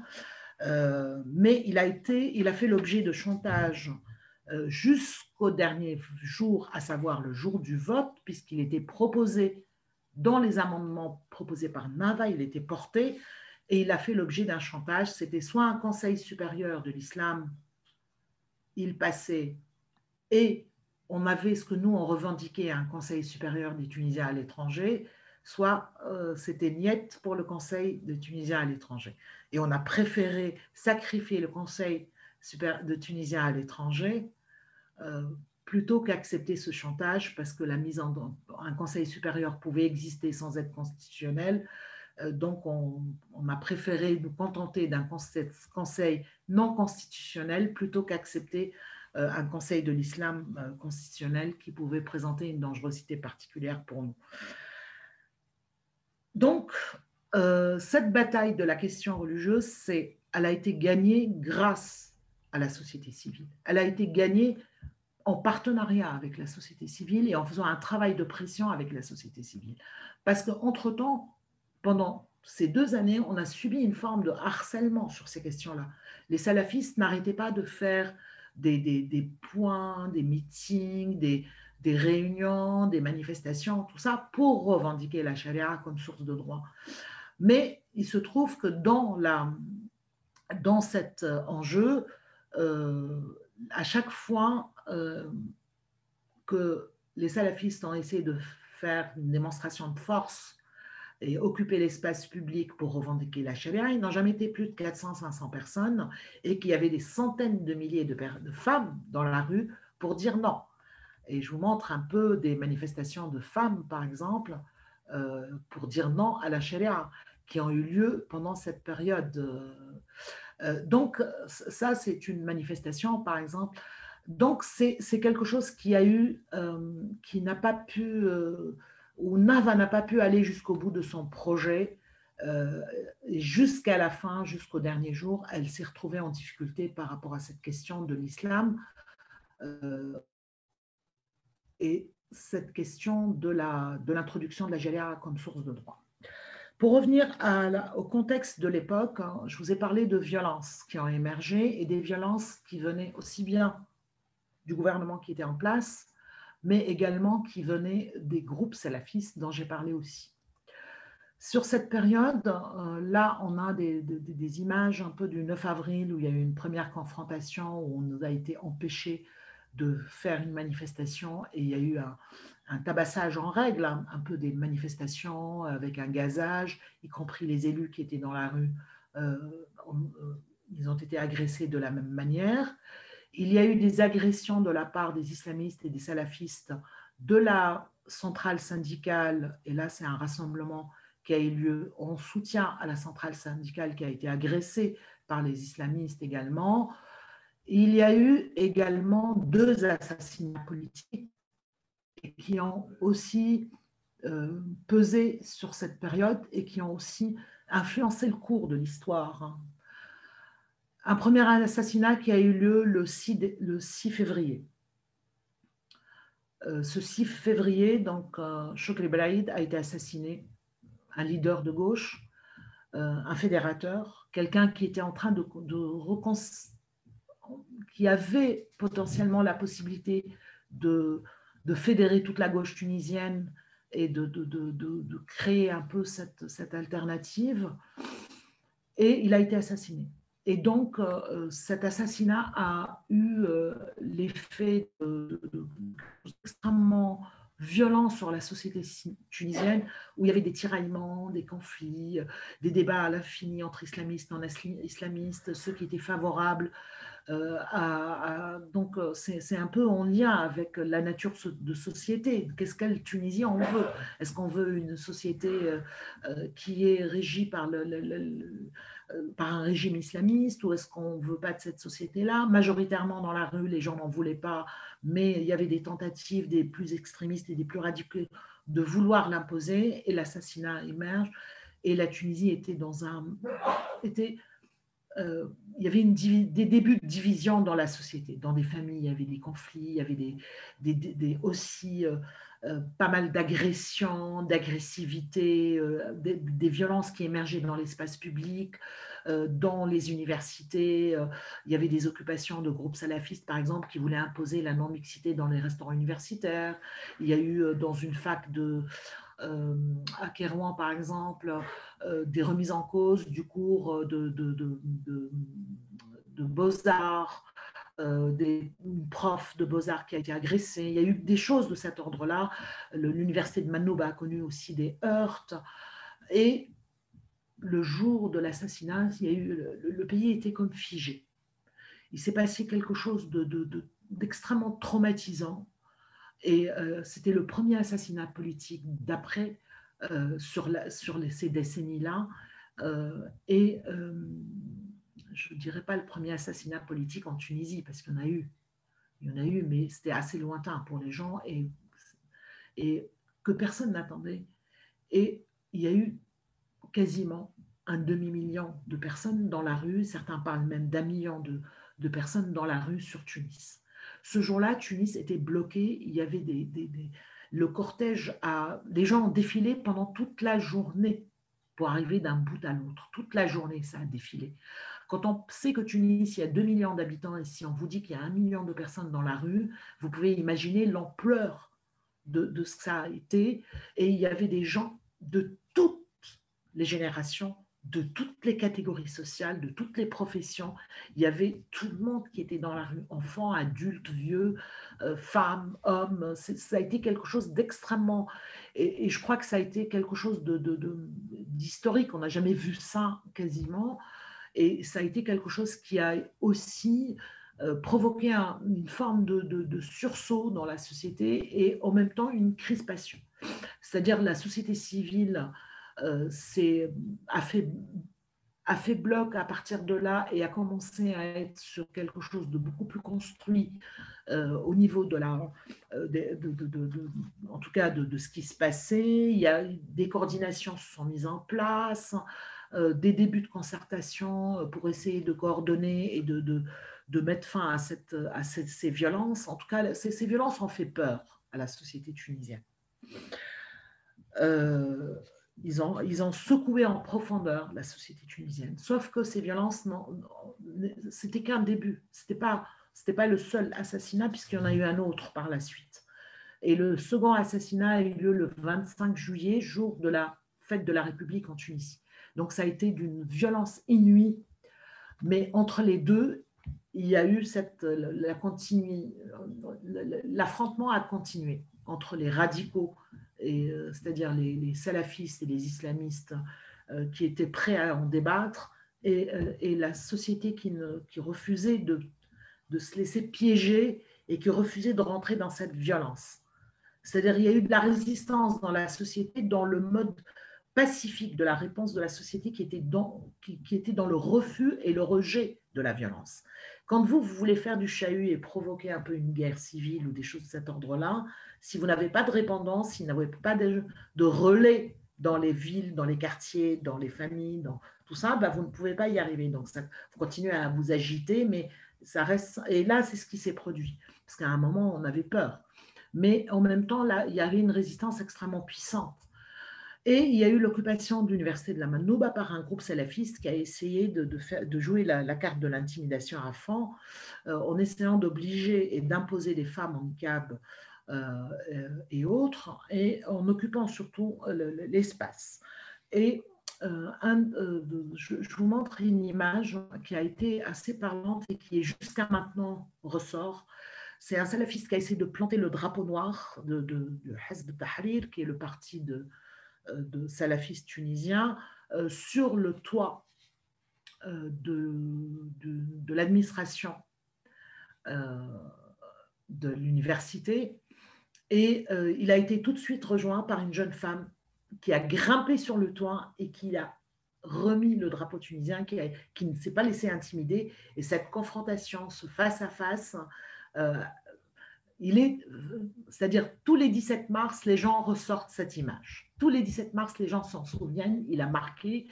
euh, mais il a, été, il a fait l'objet de chantage euh, jusqu'au dernier jour, à savoir le jour du vote, puisqu'il était proposé dans les amendements proposés par Nava, il était porté, et il a fait l'objet d'un chantage. C'était soit un conseil supérieur de l'islam il passait et on avait ce que nous, on revendiquait un Conseil supérieur des Tunisiens à l'étranger, soit euh, c'était niette pour le Conseil des Tunisiens à l'étranger. Et on a préféré sacrifier le Conseil de Tunisiens à l'étranger euh, plutôt qu'accepter ce chantage parce que la mise en un Conseil supérieur pouvait exister sans être constitutionnel. Euh, donc, on, a préféré nous contenter d'un conseil non constitutionnel plutôt qu'accepter euh, un conseil de l'islam euh, constitutionnel qui pouvait présenter une dangerosité particulière pour nous. Donc, cette bataille de la question religieuse, elle a été gagnée grâce à la société civile. Elle a été gagnée en partenariat avec la société civile et en faisant un travail de pression avec la société civile. Parce qu'entre-temps, pendant ces deux années, on a subi une forme de harcèlement sur ces questions-là. Les salafistes n'arrêtaient pas de faire des, points, des meetings, des, réunions, des manifestations, tout ça pour revendiquer la charia comme source de droit. Mais il se trouve que dans, la, dans cet enjeu, euh, à chaque fois euh, que les salafistes ont essayé de faire une démonstration de force et occuper l'espace public pour revendiquer la charia, ils n'ont jamais été plus de 400-500 personnes et qu'il y avait des centaines de milliers de, femmes dans la rue pour dire non. Et je vous montre un peu des manifestations de femmes, par exemple, euh, pour dire non à la charia, qui ont eu lieu pendant cette période. Euh, donc, ça, c'est une manifestation, par exemple. Donc, c'est quelque chose qui a eu, euh, qui n'a pas pu où Nava n'a pas pu aller jusqu'au bout de son projet. Euh, jusqu'à la fin, jusqu'au dernier jour, elle s'est retrouvée en difficulté par rapport à cette question de l'islam euh, et cette question de l'introduction de, de, la Gélia comme source de droit. Pour revenir au contexte de l'époque, hein, je vous ai parlé de violences qui ont émergé et des violences qui venaient aussi bien du gouvernement qui était en place, mais également qui venaient des groupes salafistes dont j'ai parlé aussi. Sur cette période, euh, là, on a des, images un peu du 9 avril où il y a eu une première confrontation où on nous a été empêché de faire une manifestation et il y a eu un, tabassage en règle, un, peu des manifestations avec un gazage, y compris les élus qui étaient dans la rue. Euh, euh, ils ont été agressés de la même manière. Il y a eu des agressions de la part des islamistes et des salafistes de la centrale syndicale, et là c'est un rassemblement qui a eu lieu en soutien à la centrale syndicale qui a été agressée par les islamistes également. Il y a eu également deux assassinats politiques qui ont aussi euh, pesé sur cette période et qui ont aussi influencé le cours de l'histoire. Un premier assassinat qui a eu lieu le 6, le 6 février. Euh, ce 6 février, donc, euh, Shokri a été assassiné, un leader de gauche, euh, un fédérateur, quelqu'un qui était en train de, de qui avait potentiellement la possibilité de, fédérer toute la gauche tunisienne et de, créer un peu cette, alternative. Et il a été assassiné. Et donc, euh, cet assassinat a eu euh, l'effet extrêmement violent sur la société tunisienne, où il y avait des tiraillements, des conflits, des débats à l'infini entre islamistes et non-islamistes, ceux qui étaient favorables. Euh, donc, c'est un peu en lien avec la nature de société. Qu'est-ce qu'elle Tunisie on veut? Est-ce qu'on veut une société qui est régie par euh, un régime islamiste ou est-ce qu'on ne veut pas de cette société-là? Majoritairement dans la rue, les gens n'en voulaient pas, mais il y avait des tentatives des plus extrémistes et des plus radicaux de vouloir l'imposer et l'assassinat émerge. Et la Tunisie était dans un. Euh, il y avait des débuts de division dans la société, dans des familles, il y avait des conflits, il y avait des, aussi euh, euh, pas mal d'agressions, d'agressivité, des, violences qui émergeaient dans l'espace public, dans les universités. il y avait des occupations de groupes salafistes, par exemple, qui voulaient imposer la non-mixité dans les restaurants universitaires. Il y a eu dans une fac de, à Kérouan, par exemple, des remises en cause du cours de, de, beaux-arts. Euh, des profs de beaux-arts qui a été agressé. Il y a eu des choses de cet ordre-là. L'université de Manouba a connu aussi des heurts. Et le jour de l'assassinat, le, pays était comme figé. Il s'est passé quelque chose d'extrêmement de, traumatisant. Et euh, c'était le premier assassinat politique d'après euh, sur, ces décennies-là. et je ne dirais pas le premier assassinat politique en Tunisie, parce qu'il y en a eu. Il y en a eu, mais c'était assez lointain pour les gens et, que personne n'attendait. Et il y a eu quasiment un demi-million de personnes dans la rue, certains parlent même d'un million de, personnes dans la rue sur Tunis. Ce jour-là, Tunis était bloqué, il y avait des, le cortège, a, les gens ont défilé pendant toute la journée pour arriver d'un bout à l'autre. Toute la journée, ça a défilé. Quand on sait que Tunis, il y a 2 millions d'habitants et si on vous dit qu'il y a un million de personnes dans la rue, vous pouvez imaginer l'ampleur de, ce que ça a été. Et il y avait des gens de toutes les générations, de toutes les catégories sociales, de toutes les professions. Il y avait tout le monde qui était dans la rue, enfants, adultes, vieux, euh, femmes, hommes. Ça a été quelque chose d'extrêmement... Et, je crois que ça a été quelque chose d'historique. De, On n'a jamais vu ça quasiment. Et ça a été quelque chose qui a aussi euh, provoqué une forme de, sursaut dans la société et en même temps une crispation. C'est-à-dire la société civile a, fait, a fait bloc à partir de là et a commencé à être sur quelque chose de beaucoup plus construit euh, au niveau de la, en tout cas de, ce qui se passait. Il y a des coordinations se sont mises en place. Euh, des débuts de concertation euh, pour essayer de coordonner et de, mettre fin à, cette, à ces, violences. En tout cas, ces, violences ont fait peur à la société tunisienne. Ils, ont, secoué en profondeur la société tunisienne. Sauf que ces violences, c'était qu'un début. Ce n'était pas le seul assassinat, puisqu'il y en a eu un autre par la suite. Et le second assassinat a eu lieu le 25 juillet, jour de la fête de la République en Tunisie. Donc ça a été d'une violence inouïe. Mais entre les deux, il y a eu cette, l'affrontement a continué entre les radicaux, c'est-à-dire les, salafistes et les islamistes euh, qui étaient prêts à en débattre, et, euh, la société qui, qui refusait de, de, se laisser piéger et qui refusait de rentrer dans cette violence. C'est-à-dire il y a eu de la résistance dans la société dans le mode pacifique de la réponse de la société qui était dans, qui, était dans le refus et le rejet de la violence. Quand vous, voulez faire du chahut et provoquer un peu une guerre civile ou des choses de cet ordre-là, si vous n'avez pas de répandance, si vous n'avez pas de, relais dans les villes, dans les quartiers, dans les familles, dans tout ça, bah, vous ne pouvez pas y arriver. Donc, vous continuez à vous agiter, mais ça reste. Et là, c'est ce qui s'est produit. Parce qu'à un moment, on avait peur. Mais en même temps, là, il y avait une résistance extrêmement puissante. Et il y a eu l'occupation de l'université de la Manouba par un groupe salafiste qui a essayé de, de, jouer la, carte de l'intimidation à fond euh, en essayant d'obliger et d'imposer des femmes en cab euh, et autres, et en occupant surtout l'espace. Et euh, je, vous montre une image qui a été assez parlante et qui jusqu'à maintenant ressort. C'est un salafiste qui a essayé de planter le drapeau noir de, de, Tahrir, qui est le parti de, euh, de salafistes tunisiens euh, sur le toit euh, de, de, l'administration de l'université. Et il a été tout de suite rejoint par une jeune femme qui a grimpé sur le toit et qui a remis le drapeau tunisien, qui, qui ne s'est pas laissé intimider. Et cette confrontation, ce face-à-face, est, c'est-à-dire tous les 17 mars, les gens ressortent cette image. Tous les 17 mars, les gens s'en souviennent, il a marqué,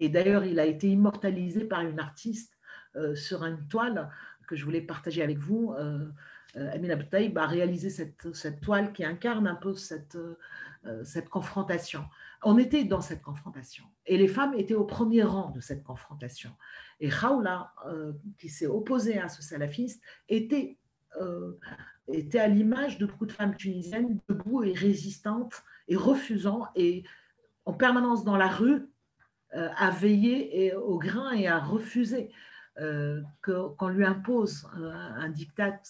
et d'ailleurs, il a été immortalisé par une artiste euh, sur une toile que je voulais partager avec vous. Euh, euh Amin Abtaïb a réalisé cette, toile qui incarne un peu cette, euh, cette confrontation. On était dans cette confrontation, et les femmes étaient au premier rang de cette confrontation. Et Khawla, qui s'est opposée à ce salafiste, était était à l'image de beaucoup de femmes tunisiennes debout et résistantes et refusant et en permanence dans la rue euh, à veiller et, au grain et à refuser euh, qu'on lui impose un, diktat,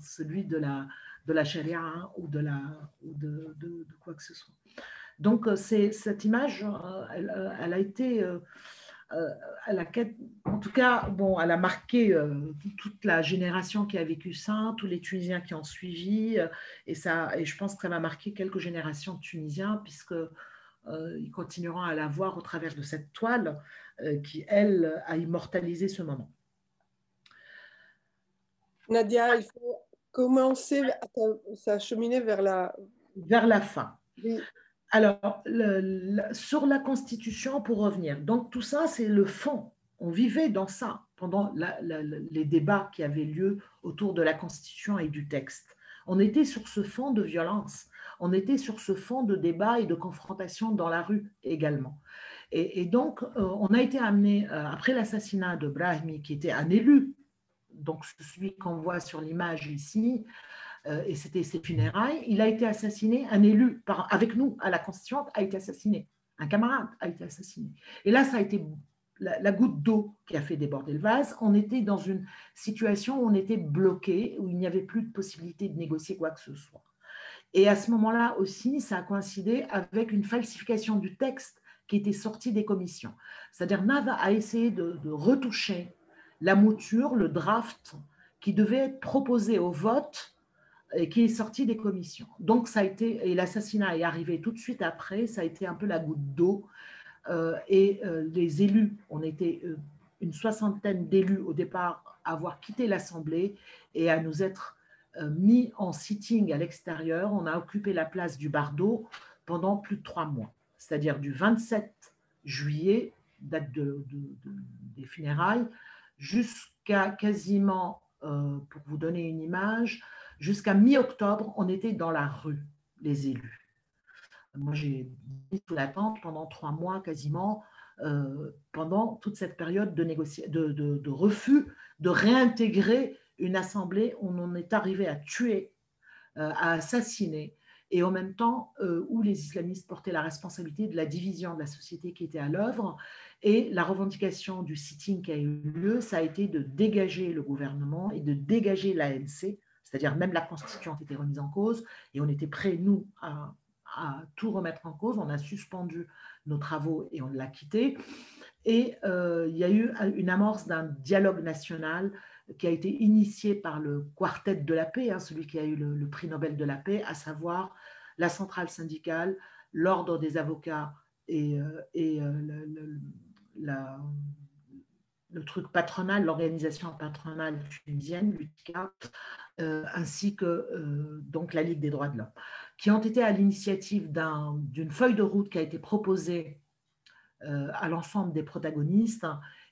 celui de la, de la charia hein, ou, de, la, ou de, quoi que ce soit. Donc, euh, c'est, cette image, elle a été euh, elle a, en tout cas, bon, elle a marqué euh, toute la génération qui a vécu ça, tous les Tunisiens qui ont suivi, euh, et, ça, et je pense que ça va marquer quelques générations de Tunisiens, puisque ils continueront à la voir au travers de cette toile qui, elle, a immortalisé ce moment. Nadia, il faut commencer à cheminer vers la... Vers la fin. Alors, sur la Constitution, pour revenir, donc tout ça, c'est le fond. On vivait dans ça pendant les débats qui avaient lieu autour de la Constitution et du texte. On était sur ce fond de violence, on était sur ce fond de débat et de confrontation dans la rue également. Et, donc, euh, on a été amené, euh, après l'assassinat de Brahimi, qui était un élu, donc celui qu'on voit sur l'image ici, et c'était ses funérailles, il a été assassiné, un élu avec nous à la Constituante a été assassiné, un camarade a été assassiné. Et là, ça a été la, goutte d'eau qui a fait déborder le vase. On était dans une situation où on était bloqué, où il n'y avait plus de possibilité de négocier quoi que ce soit. Et à ce moment-là aussi, ça a coïncidé avec une falsification du texte qui était sorti des commissions. C'est-à-dire, Nava a essayé de, retoucher la mouture, le draft qui devait être proposé au vote qui est sorti des commissions. Donc, ça a été, et l'assassinat est arrivé tout de suite après, ça a été un peu la goutte d'eau. Euh, et euh, les élus, on était euh, une soixantaine d'élus au départ à avoir quitté l'Assemblée et à nous être mis en sitting à l'extérieur. On a occupé la place du Bardo pendant plus de trois mois, c'est-à-dire du 27 juillet, date de, des funérailles, jusqu'à quasiment, pour vous donner une image, Jusqu'à mi-octobre, on était dans la rue, les élus. Moi, j'ai mis sous la tente pendant trois mois quasiment, euh, pendant toute cette période de, de, refus de réintégrer une assemblée on est arrivé à tuer, à assassiner, et en même temps où les islamistes portaient la responsabilité de la division de la société qui était à l'œuvre. Et la revendication du sitting qui a eu lieu, ça a été de dégager le gouvernement et de dégager l'ANC, c'est-à-dire même la Constitution a été remise en cause, et on était prêts, nous, à, tout remettre en cause. On a suspendu nos travaux et on l'a quitté. Et euh, il y a eu une amorce d'un dialogue national qui a été initié par le Quartet de la paix, hein, celui qui a eu le, prix Nobel de la paix, à savoir la centrale syndicale, l'ordre des avocats et, euh, et euh, la, le truc patronal, l'organisation patronale tunisienne, l'UTICA, euh, ainsi que euh, donc la Ligue des droits de l'homme, qui ont été à l'initiative d'une feuille de route qui a été proposée euh, à l'ensemble des protagonistes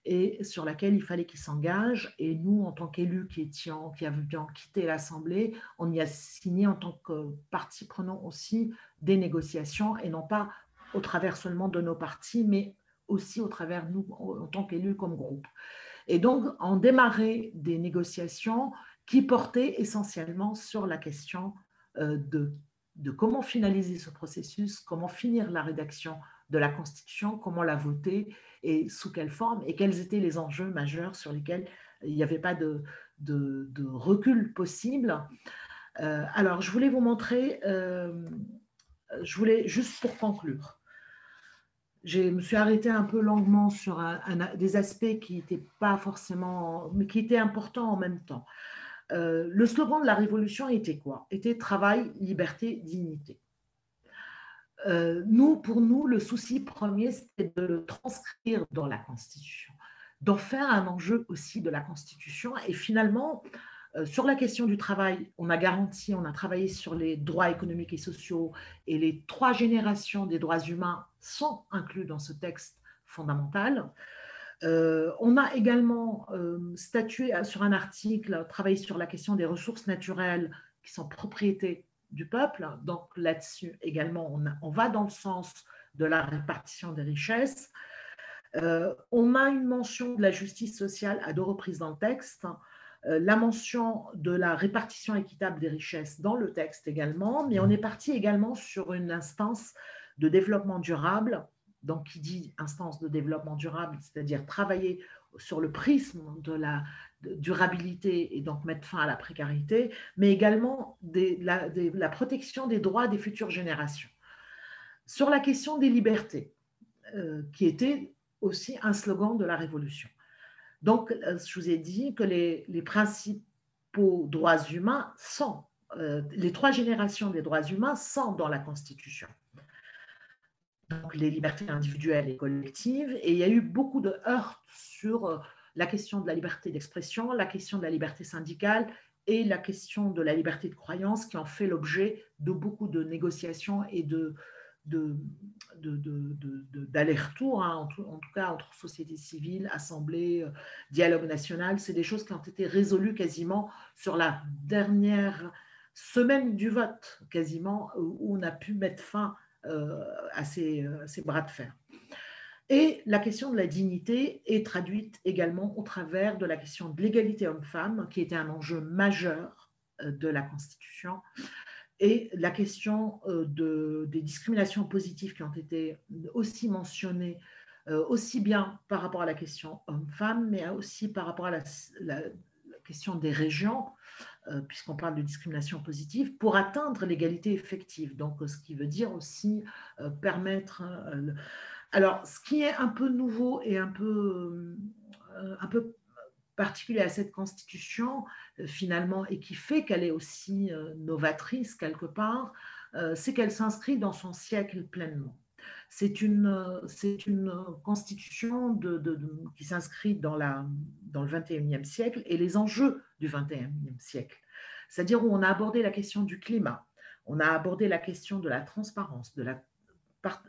et sur laquelle il fallait qu'ils s'engagent. Et nous, en tant qu'élus qui étions, qui avions quitté l'Assemblée, on y a signé en tant que partie prenant aussi des négociations et non pas au travers seulement de nos partis, mais aussi au travers nous en tant qu'élus comme groupe. Et donc, on démarrait des négociations qui portaient essentiellement sur la question euh, de, de comment finaliser ce processus, comment finir la rédaction de la Constitution, comment la voter et sous quelle forme, et quels étaient les enjeux majeurs sur lesquels il n'y avait pas de, de, recul possible. Euh, alors, je voulais vous montrer, euh, je voulais juste pour conclure, je me suis arrêtée un peu longuement sur des aspects qui n'étaient pas forcément, mais qui étaient importants en même temps. Euh, le slogan de la révolution était quoi? Était travail, liberté, dignité. Euh, nous, pour nous, le souci premier, c'était de le transcrire dans la Constitution, d'en faire un enjeu aussi de la Constitution. Et finalement, sur la question du travail, on a garanti, on a travaillé sur les droits économiques et sociaux et les trois générations des droits humains sont inclus dans ce texte fondamental. Euh, on a également euh, statué sur un article, travaillé sur la question des ressources naturelles qui sont propriété du peuple. Donc là-dessus également, on, va dans le sens de la répartition des richesses. on a une mention de la justice sociale à deux reprises dans le texte. Euh, la mention de la répartition équitable des richesses dans le texte également, mais on est parti également sur une instance de développement durable, donc qui dit instance de développement durable, c'est-à-dire travailler sur le prisme de la durabilité et donc mettre fin à la précarité, mais également la, protection des droits des futures générations. Sur la question des libertés, euh, qui était aussi un slogan de la Révolution. Donc, euh, je vous ai dit que les, principaux droits humains sont, euh, les trois générations des droits humains sont dans la Constitution. Donc, les libertés individuelles et collectives. Et il y a eu beaucoup de heurts sur euh, la question de la liberté d'expression, la question de la liberté syndicale et la question de la liberté de croyance qui ont fait l'objet de beaucoup de négociations et de, d'aller-retour, hein, en, tout, cas entre société civile, assemblée, euh, dialogue national. C'est des choses qui ont été résolues quasiment sur la dernière semaine du vote, quasiment, où on a pu mettre fin euh, à, ces, euh, ces, bras de fer. Et la question de la dignité est traduite également au travers de la question de l'égalité homme-femme, qui était un enjeu majeur de la Constitution et la question euh, de, des discriminations positives qui ont été aussi mentionnées, euh, aussi bien par rapport à la question homme-femme, mais aussi par rapport à la, question des régions, euh, puisqu'on parle de discrimination positive, pour atteindre l'égalité effective. Donc, ce qui veut dire aussi permettre... alors, ce qui est un peu nouveau et un peu, un peu particulier à cette constitution, euh, finalement, et qui fait qu'elle est aussi euh, novatrice quelque part, euh, c'est qu'elle s'inscrit dans son siècle pleinement. C'est une, c'est une constitution qui s'inscrit dans, la, dans le 21e siècle et les enjeux du 21e siècle. C'est-à-dire où on a abordé la question du climat, on a abordé la question de la transparence, de la,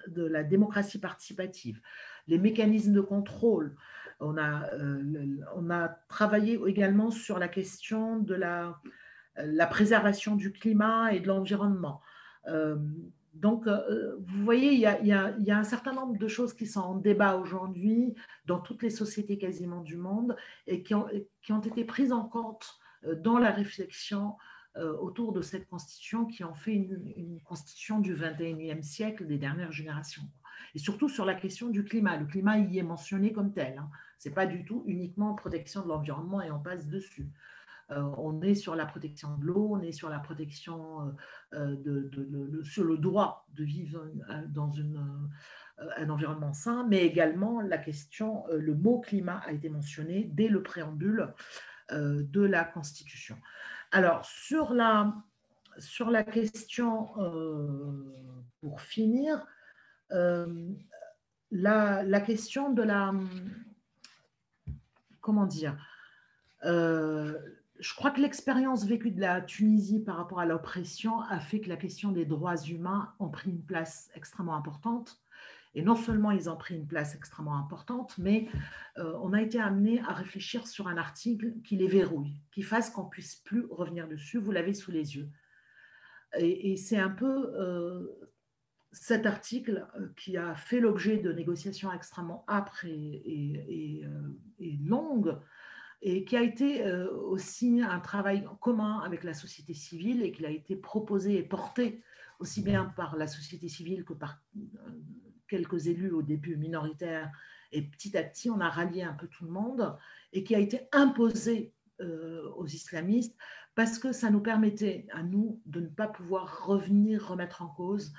de la démocratie participative, les mécanismes de contrôle, on a, euh, on a travaillé également sur la question de la, la préservation du climat et de l'environnement. Euh, donc, euh, vous voyez, il y, a, un certain nombre de choses qui sont en débat aujourd'hui dans toutes les sociétés quasiment du monde et qui ont, qui ont été prises en compte dans la réflexion autour de cette constitution qui en fait une, constitution du 21e siècle des dernières générations. Et surtout sur la question du climat. Le climat y est mentionné comme tel. Hein. Ce n'est pas du tout uniquement protection de l'environnement et on passe dessus. Euh, on est sur la protection de l'eau, on est sur la protection euh, de, sur le droit de vivre euh, dans un environnement sain, mais également la question, le mot climat a été mentionné dès le préambule de la Constitution. Alors, sur la, sur la question, pour finir, la, la, question de la, comment dire, je crois que l'expérience vécue de la Tunisie par rapport à l'oppression a fait que la question des droits humains ont pris une place extrêmement importante. Et non seulement ils ont pris une place extrêmement importante, mais euh, on a été amené à réfléchir sur un article qui les verrouille, qui fasse qu'on puisse plus revenir dessus. Vous l'avez sous les yeux. Et, c'est un peu euh, cet article euh, qui a fait l'objet de négociations extrêmement âpres et, et longues et qui a été euh, aussi un travail commun avec la société civile et qui a été proposé et porté aussi bien par la société civile que par euh, quelques élus au début minoritaires. Et petit à petit, on a rallié un peu tout le monde et qui a été imposé euh, aux islamistes parce que ça nous permettait à nous de ne pas pouvoir revenir remettre en cause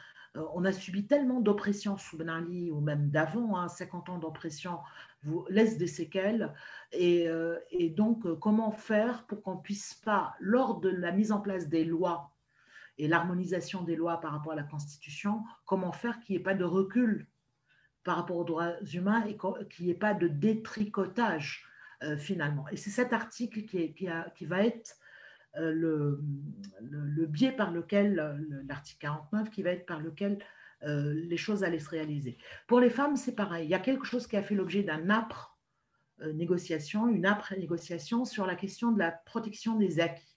on a subi tellement d'oppression sous Ben Ali, ou même d'avant, 50 hein, ans d'oppression vous laisse des séquelles. Et, euh, donc, euh, comment faire pour qu'on puisse pas, lors de la mise en place des lois et l'harmonisation des lois par rapport à la Constitution, comment faire qu'il n'y ait pas de recul par rapport aux droits humains et qu'il n'y ait pas de détricotage euh, finalement. Et c'est cet article qui, qui, va être le, le, biais par lequel, l'article 49, qui va être par lequel euh, les choses allaient se réaliser. Pour les femmes, c'est pareil. Il y a quelque chose qui a fait l'objet d'un âpre euh, négociation, une âpre négociation sur la question de la protection des acquis.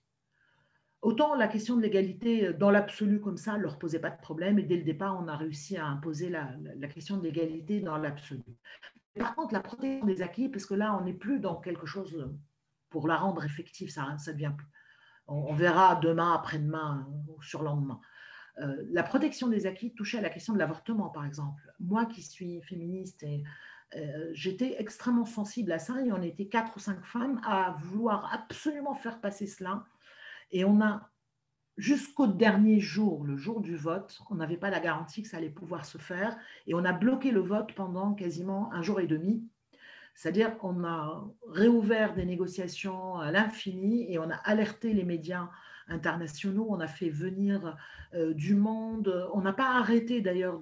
Autant la question de l'égalité euh, dans l'absolu comme ça ne leur posait pas de problème et dès le départ, on a réussi à imposer la, question de l'égalité dans l'absolu. Par contre, la protection des acquis, parce que là, on n'est plus dans quelque chose pour la rendre effective, ça, ça devient plus. On, verra demain, après-demain, ou sur lendemain. Euh, la protection des acquis touchait à la question de l'avortement, par exemple. Moi qui suis féministe, euh, j'étais extrêmement sensible à ça et on était quatre ou cinq femmes à vouloir absolument faire passer cela. Et on a, jusqu'au dernier jour, le jour du vote, on n'avait pas la garantie que ça allait pouvoir se faire et on a bloqué le vote pendant quasiment un jour et demi. C'est-à-dire qu'on a réouvert des négociations à l'infini et on a alerté les médias internationaux, on a fait venir euh, du monde. On n'a pas arrêté d'ailleurs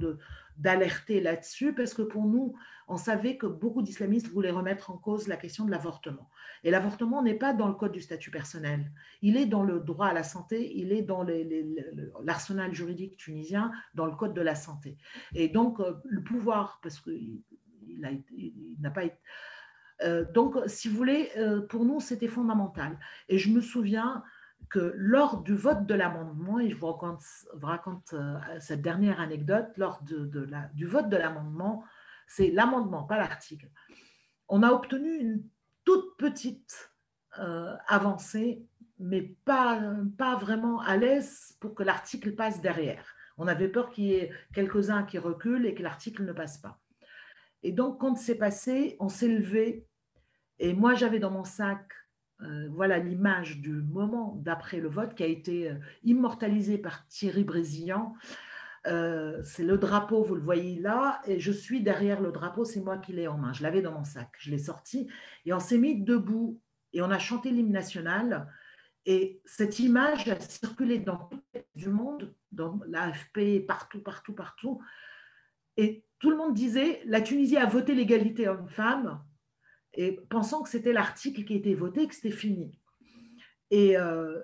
d'alerter là-dessus parce que pour nous, on savait que beaucoup d'islamistes voulaient remettre en cause la question de l'avortement. Et l'avortement n'est pas dans le code du statut personnel. Il est dans le droit à la santé, il est dans l'arsenal juridique tunisien, dans le code de la santé. Et donc, euh, le pouvoir, parce n'a pas été... Euh, donc, si vous voulez, pour nous, c'était fondamental. Et je me souviens, que lors du vote de l'amendement, et je vous raconte, euh, cette dernière anecdote, lors de, du vote de l'amendement, c'est l'amendement, pas l'article, on a obtenu une toute petite euh, avancée, mais pas, pas vraiment à l'aise pour que l'article passe derrière. On avait peur qu'il y ait quelques-uns qui reculent et que l'article ne passe pas. Et donc, quand c'est passé, on s'est levé. Et moi, j'avais dans mon sac euh, voilà l'image du moment d'après le vote qui a été euh, immortalisé par Thierry Brésillan. Euh, c'est le drapeau, vous le voyez là, et je suis derrière le drapeau, c'est moi qui l'ai en main. Je l'avais dans mon sac, je l'ai sorti, et on s'est mis debout, et on a chanté l'hymne national. Et cette image a circulé dans tout le monde, dans l'AFP, partout, partout, partout. Et tout le monde disait, la Tunisie a voté l'égalité homme-femme, et pensant que c'était l'article qui était voté, que c'était fini. Et euh,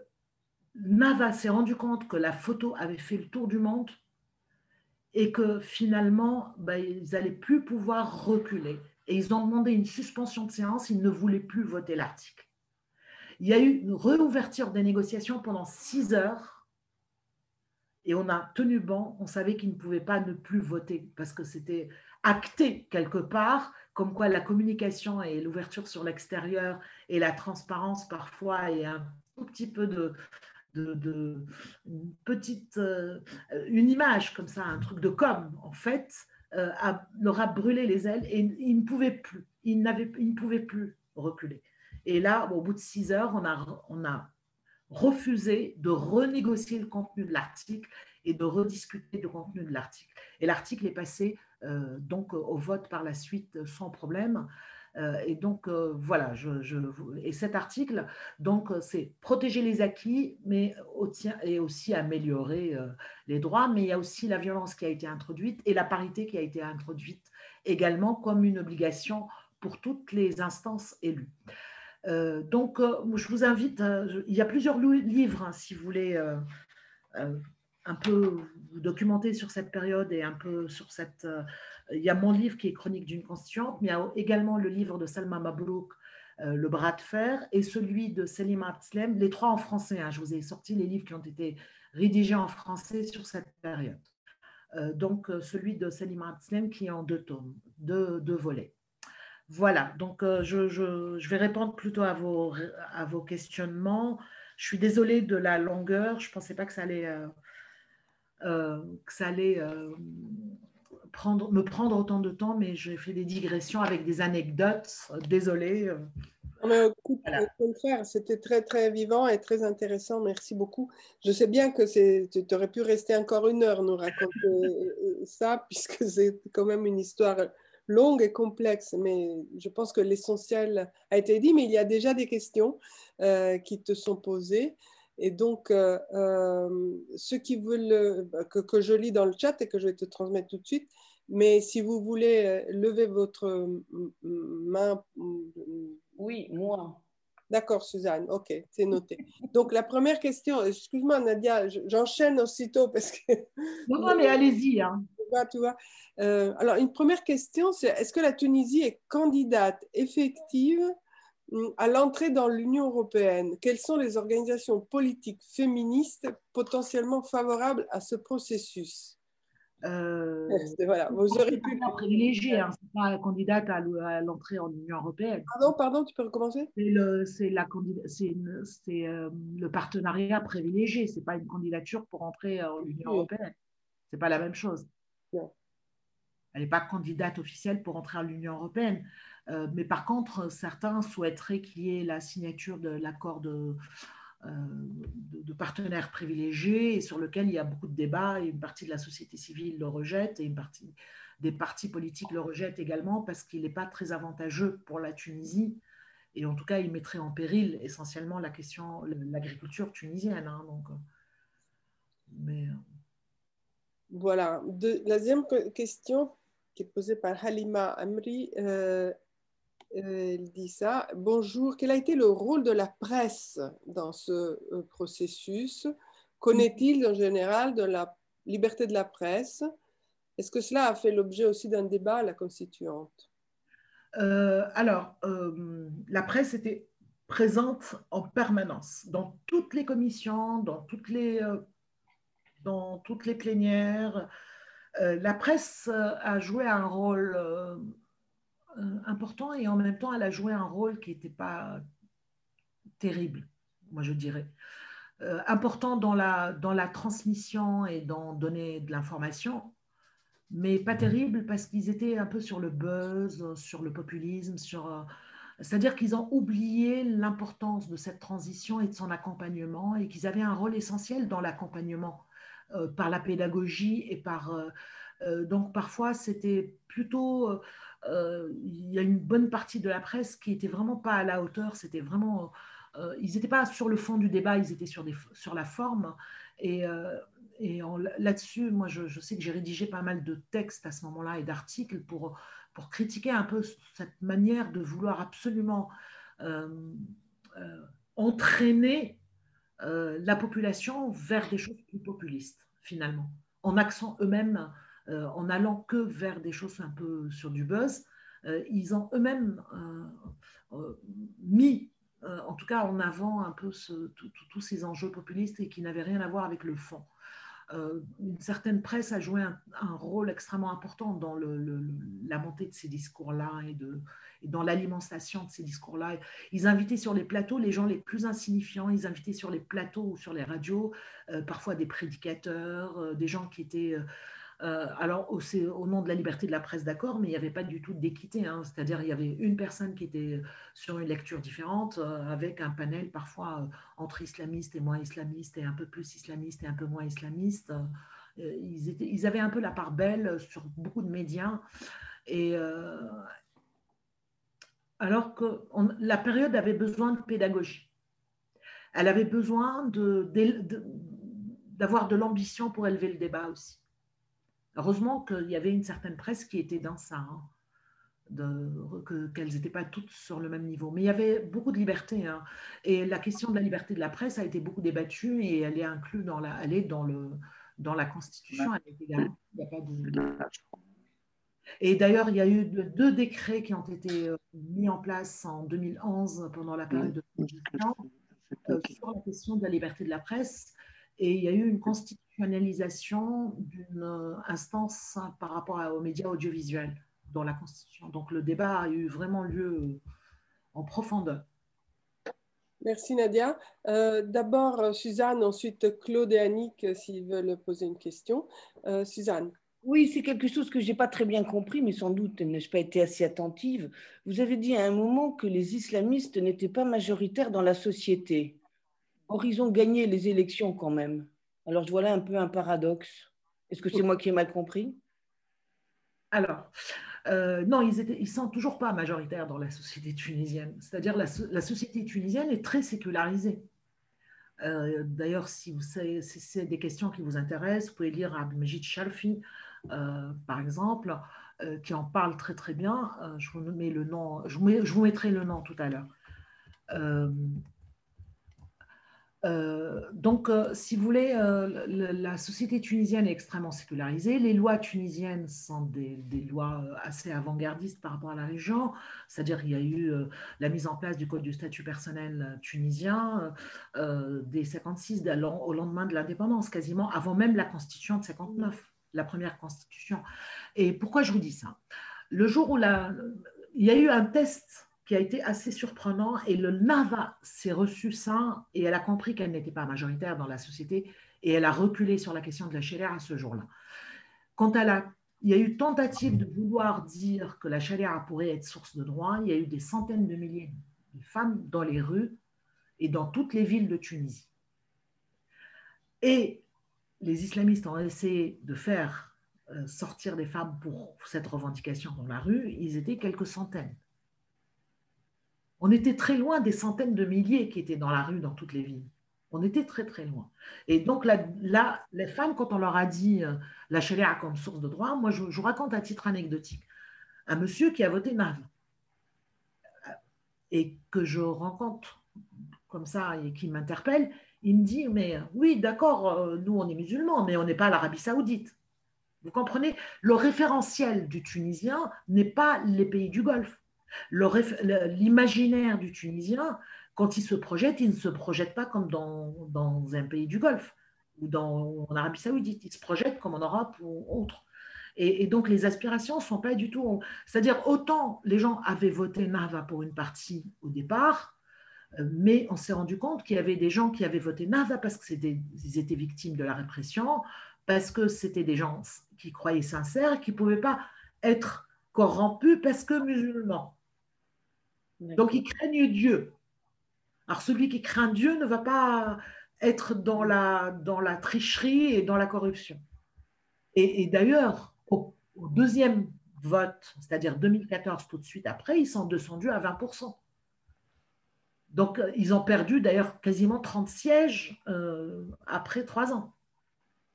Nava s'est rendu compte que la photo avait fait le tour du monde et que finalement, bah, ils n'allaient plus pouvoir reculer. Et ils ont demandé une suspension de séance, ils ne voulaient plus voter l'article. Il y a eu une réouverture des négociations pendant six heures et on a tenu bon, on savait qu'ils ne pouvaient pas ne plus voter parce que c'était acté quelque part comme quoi la communication et l'ouverture sur l'extérieur et la transparence parfois est un tout petit peu de, de, une petite euh, une image comme ça, un truc de com en fait, euh, leur a brûlé les ailes et ils ne pouvaient plus, ils ne pouvaient plus reculer. Et là, au bout de six heures, on a, on a refusé de renégocier le contenu de l'article et de rediscuter du contenu de l'article. Et l'article est passé euh, donc au vote par la suite sans problème. Euh, et donc, euh, voilà, et cet article, donc, c'est protéger les acquis, mais et aussi améliorer euh, les droits, mais il y a aussi la violence qui a été introduite et la parité qui a été introduite également comme une obligation pour toutes les instances élues. Donc, je vous invite, il y a plusieurs livres, hein, si vous voulez un peu vous documenter sur cette période et un peu sur cette il y a mon livre qui est Chronique d'une constituante, mais il y a également le livre de Salma Mabrouk, euh, Le bras de fer, et celui de Selima Abtslem, les trois en français. Hein. je vous ai sorti les livres qui ont été rédigés en français sur cette période. Euh, donc, euh, celui de Selima Abtslem qui est en deux tomes, deux volets. Voilà, donc je, je, je, vais répondre plutôt à vos, à vos questionnements. Je suis désolée de la longueur, je ne pensais pas que ça allait, que ça allait prendre, me prendre autant de temps, mais j'ai fait des digressions avec des anecdotes. Désolée. Mais, écoute, le faire. C'était très, très vivant et très intéressant. Merci beaucoup. Je sais bien que tu aurais pu rester encore une heure nous raconter ça, *laughs* puisque c'est quand même une histoire longue et complexe, mais je pense que l'essentiel a été dit, mais il y a déjà des questions euh, qui te sont posées. Et donc, euh, euh, ceux qui veulent que, que, je lis dans le chat et que je vais te transmettre tout de suite, mais si vous voulez lever votre main. Oui, moi. D'accord, Suzanne. OK, c'est noté. Donc, la première question, excuse-moi, Nadia, j'enchaîne aussitôt parce que. Non, non, mais allez-y. Hein. Tu vois, euh, alors, une première question, c'est est-ce que la Tunisie est candidate effective hum, à l'entrée dans l'Union européenne? Quelles sont les organisations politiques féministes potentiellement favorables à ce processus? Euh, voilà, vous aurez pu. privilégié, hein, c'est pas candidate à l'entrée en Union européenne. Pardon, pardon, tu peux recommencer? C'est le, c'est euh, le partenariat privilégié, c'est pas une candidature pour entrer en Union européenne. C'est pas la même chose. Elle n'est pas candidate officielle pour entrer à l'Union européenne. Euh, mais par contre, certains souhaiteraient qu'il y ait la signature de l'accord de, euh, de, partenaires privilégiés sur lequel il y a beaucoup de débats et une partie de la société civile le rejette et une partie des partis politiques le rejettent également parce qu'il n'est pas très avantageux pour la Tunisie. Et en tout cas il mettrait en péril essentiellement la question l'agriculture tunisienne hein, donc euh, voilà. La deuxième question qui est posée par Halima Amri elle dit ça. Bonjour, quel a été le rôle de la presse dans ce euh, processus? Connaît-il en général de la liberté de la presse? Est-ce que cela a fait l'objet aussi d'un débat à la constituante? Euh, Alors, euh, la presse était présente en permanence dans toutes les commissions, dans toutes les, dans toutes les plénières. La presse a joué un rôle euh, important et en même temps, elle a joué un rôle qui n'était pas terrible, moi je dirais. Euh, important dans la, dans la transmission et dans donner de l'information, mais pas terrible parce qu'ils étaient un peu sur le buzz, sur le populisme, sur, euh, c'est-à-dire qu'ils ont oublié l'importance de cette transition et de son accompagnement et qu'ils avaient un rôle essentiel dans l'accompagnement par la pédagogie et par... donc parfois c'était plutôt euh, il y a une bonne partie de la presse qui était vraiment pas à la hauteur. C'était vraiment, euh, ils n'étaient pas sur le fond du débat, ils étaient sur, des, sur la forme. Et, euh, et là-dessus, moi, je, je, sais que j'ai rédigé pas mal de textes à ce moment-là et d'articles pour, pour critiquer un peu cette manière de vouloir absolument entraîner la population vers des choses plus populistes, finalement, en accent eux-mêmes euh, en allant que vers des choses un peu sur du buzz, euh, ils ont eux-mêmes euh, mis en tout cas en avant un peu tous ces enjeux populistes et qui n'avaient rien à voir avec le fond. Euh, une certaine presse a joué un, rôle extrêmement important dans la montée de ces discours-là et, dans l'alimentation de ces discours-là. Ils invitaient sur les plateaux les gens les plus insignifiants, ils invitaient sur les plateaux ou sur les radios euh, parfois des prédicateurs, euh, des gens qui étaient euh, alors, c'est au nom de la liberté de la presse, d'accord, mais il n'y avait pas du tout d'équité. Hein. C'est-à-dire, il y avait une personne qui était sur une lecture différente, euh, avec un panel parfois euh, entre islamistes et moins islamistes, et un peu plus islamistes et un peu moins islamistes. Ils avaient un peu la part belle sur beaucoup de médias. Et alors que la période avait besoin de pédagogie. Elle avait besoin d'avoir de l'ambition pour élever le débat aussi. Heureusement qu'il y avait une certaine presse qui était dans ça, hein, qu'elles n'étaient pas toutes sur le même niveau. Mais il y avait beaucoup de liberté. Hein. et la question de la liberté de la presse a été beaucoup débattue et elle est inclue dans la, elle est dans le, dans la Constitution. Et d'ailleurs, il y a eu deux décrets qui ont été euh, mis en place en 2011 pendant la période de euh, sur la question de la liberté de la presse. Et il y a eu une constitution d'une euh, instance par rapport aux médias audiovisuels dans la Constitution. Donc le débat a eu vraiment lieu euh, en profondeur. Merci Nadia. Euh, d'abord Suzanne, ensuite Claude et Annick s'ils veulent poser une question. Suzanne. Oui, c'est quelque chose que je n'ai pas très bien compris, mais sans doute n'ai-je pas été assez attentive. Vous avez dit à un moment que les islamistes n'étaient pas majoritaires dans la société. Or, ils ont gagné les élections quand même? Alors, voilà un peu un paradoxe. Est-ce que c'est moi qui ai mal compris? Alors, euh, non, ils ne sont toujours pas majoritaires dans la société tunisienne. C'est-à-dire la, la société tunisienne est très sécularisée. Euh, d'ailleurs, si, vous si c'est des questions qui vous intéressent, vous pouvez lire Abdelmejid Shalfi, euh, par exemple, qui en parle très très bien. je, vous mets le nom, je, je vous mettrai le nom tout à l'heure. Euh, donc, euh, si vous voulez, euh, la société tunisienne est extrêmement sécularisée. Les lois tunisiennes sont des, lois assez avant-gardistes par rapport à la région. C'est-à-dire qu'il y a eu la mise en place du Code du statut personnel tunisien des 56 au lendemain de l'indépendance, quasiment avant même la constitution de 59, la première constitution. Et pourquoi je vous dis ça? Le jour où il y a eu un test qui a été assez surprenant. Et le NAVA s'est reçu ça et elle a compris qu'elle n'était pas majoritaire dans la société et elle a reculé sur la question de la charia à ce jour-là. Quand elle a, il y a eu tentative de vouloir dire que la charia pourrait être source de droit. Il y a eu des centaines de milliers de femmes dans les rues et dans toutes les villes de Tunisie. Et les islamistes ont essayé de faire euh, sortir des femmes pour cette revendication dans la rue. Ils étaient quelques centaines. On était très loin des centaines de milliers qui étaient dans la rue dans toutes les villes. On était très très loin. Et donc là, les femmes, quand on leur a dit euh, la charia comme source de droit, moi je, vous raconte à titre anecdotique. Un monsieur qui a voté NAV et que je rencontre comme ça et qui m'interpelle, il me dit, mais oui, d'accord, euh, nous on est musulmans, mais on n'est pas l'Arabie saoudite. Vous comprenez? Le référentiel du Tunisien n'est pas les pays du Golfe l'imaginaire du Tunisien, quand il se projette, il ne se projette pas comme dans, un pays du Golfe ou dans, en Arabie Saoudite. Il se projette comme en Europe ou autre. Et, donc, les aspirations ne sont pas du tout. C'est-à-dire, autant les gens avaient voté Nava pour une partie au départ, euh, mais on s'est rendu compte qu'il y avait des gens qui avaient voté Nava parce qu'ils étaient victimes de la répression, parce que c'était des gens qui croyaient sincères, qui ne pouvaient pas être corrompus parce que musulmans. Donc, ils craignent Dieu. Alors, celui qui craint Dieu ne va pas être dans la, dans la tricherie et dans la corruption. Et, d'ailleurs, au, deuxième vote, c'est-à-dire 2014, tout de suite après, ils sont descendus à 20%. Donc, euh, ils ont perdu d'ailleurs quasiment 30 sièges euh, après trois ans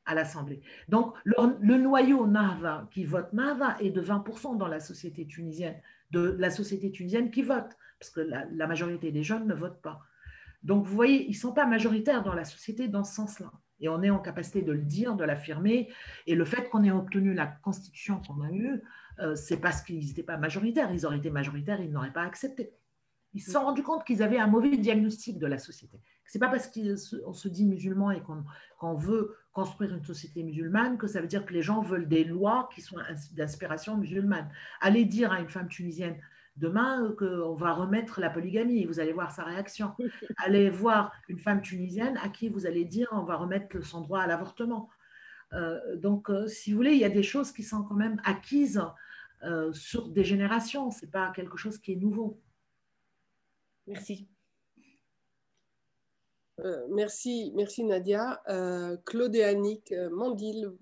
à l'Assemblée. Donc, le, noyau Nava qui vote Nava est de 20% dans la société tunisienne de la société tunisienne qui vote, parce que la, majorité des jeunes ne votent pas. Donc, vous voyez, ils ne sont pas majoritaires dans la société dans ce sens-là. Et on est en capacité de le dire, de l'affirmer. Et le fait qu'on ait obtenu la constitution qu'on a eue, euh, c'est parce qu'ils n'étaient pas majoritaires. Ils auraient été majoritaires, ils n'auraient pas accepté. Ils se sont rendus compte qu'ils avaient un mauvais diagnostic de la société. C'est pas parce qu'on se dit musulman et qu'on veut construire une société musulmane que ça veut dire que les gens veulent des lois qui sont d'inspiration musulmane. Allez dire à une femme tunisienne demain qu'on va remettre la polygamie, vous allez voir sa réaction. *laughs* Allez voir une femme tunisienne à qui vous allez dire on va remettre son droit à l'avortement. Euh, donc, euh, si vous voulez, il y a des choses qui sont quand même acquises euh, sur des générations. Ce n'est pas quelque chose qui est nouveau. Merci. merci, merci Nadia. Claude et Annick, Mandil.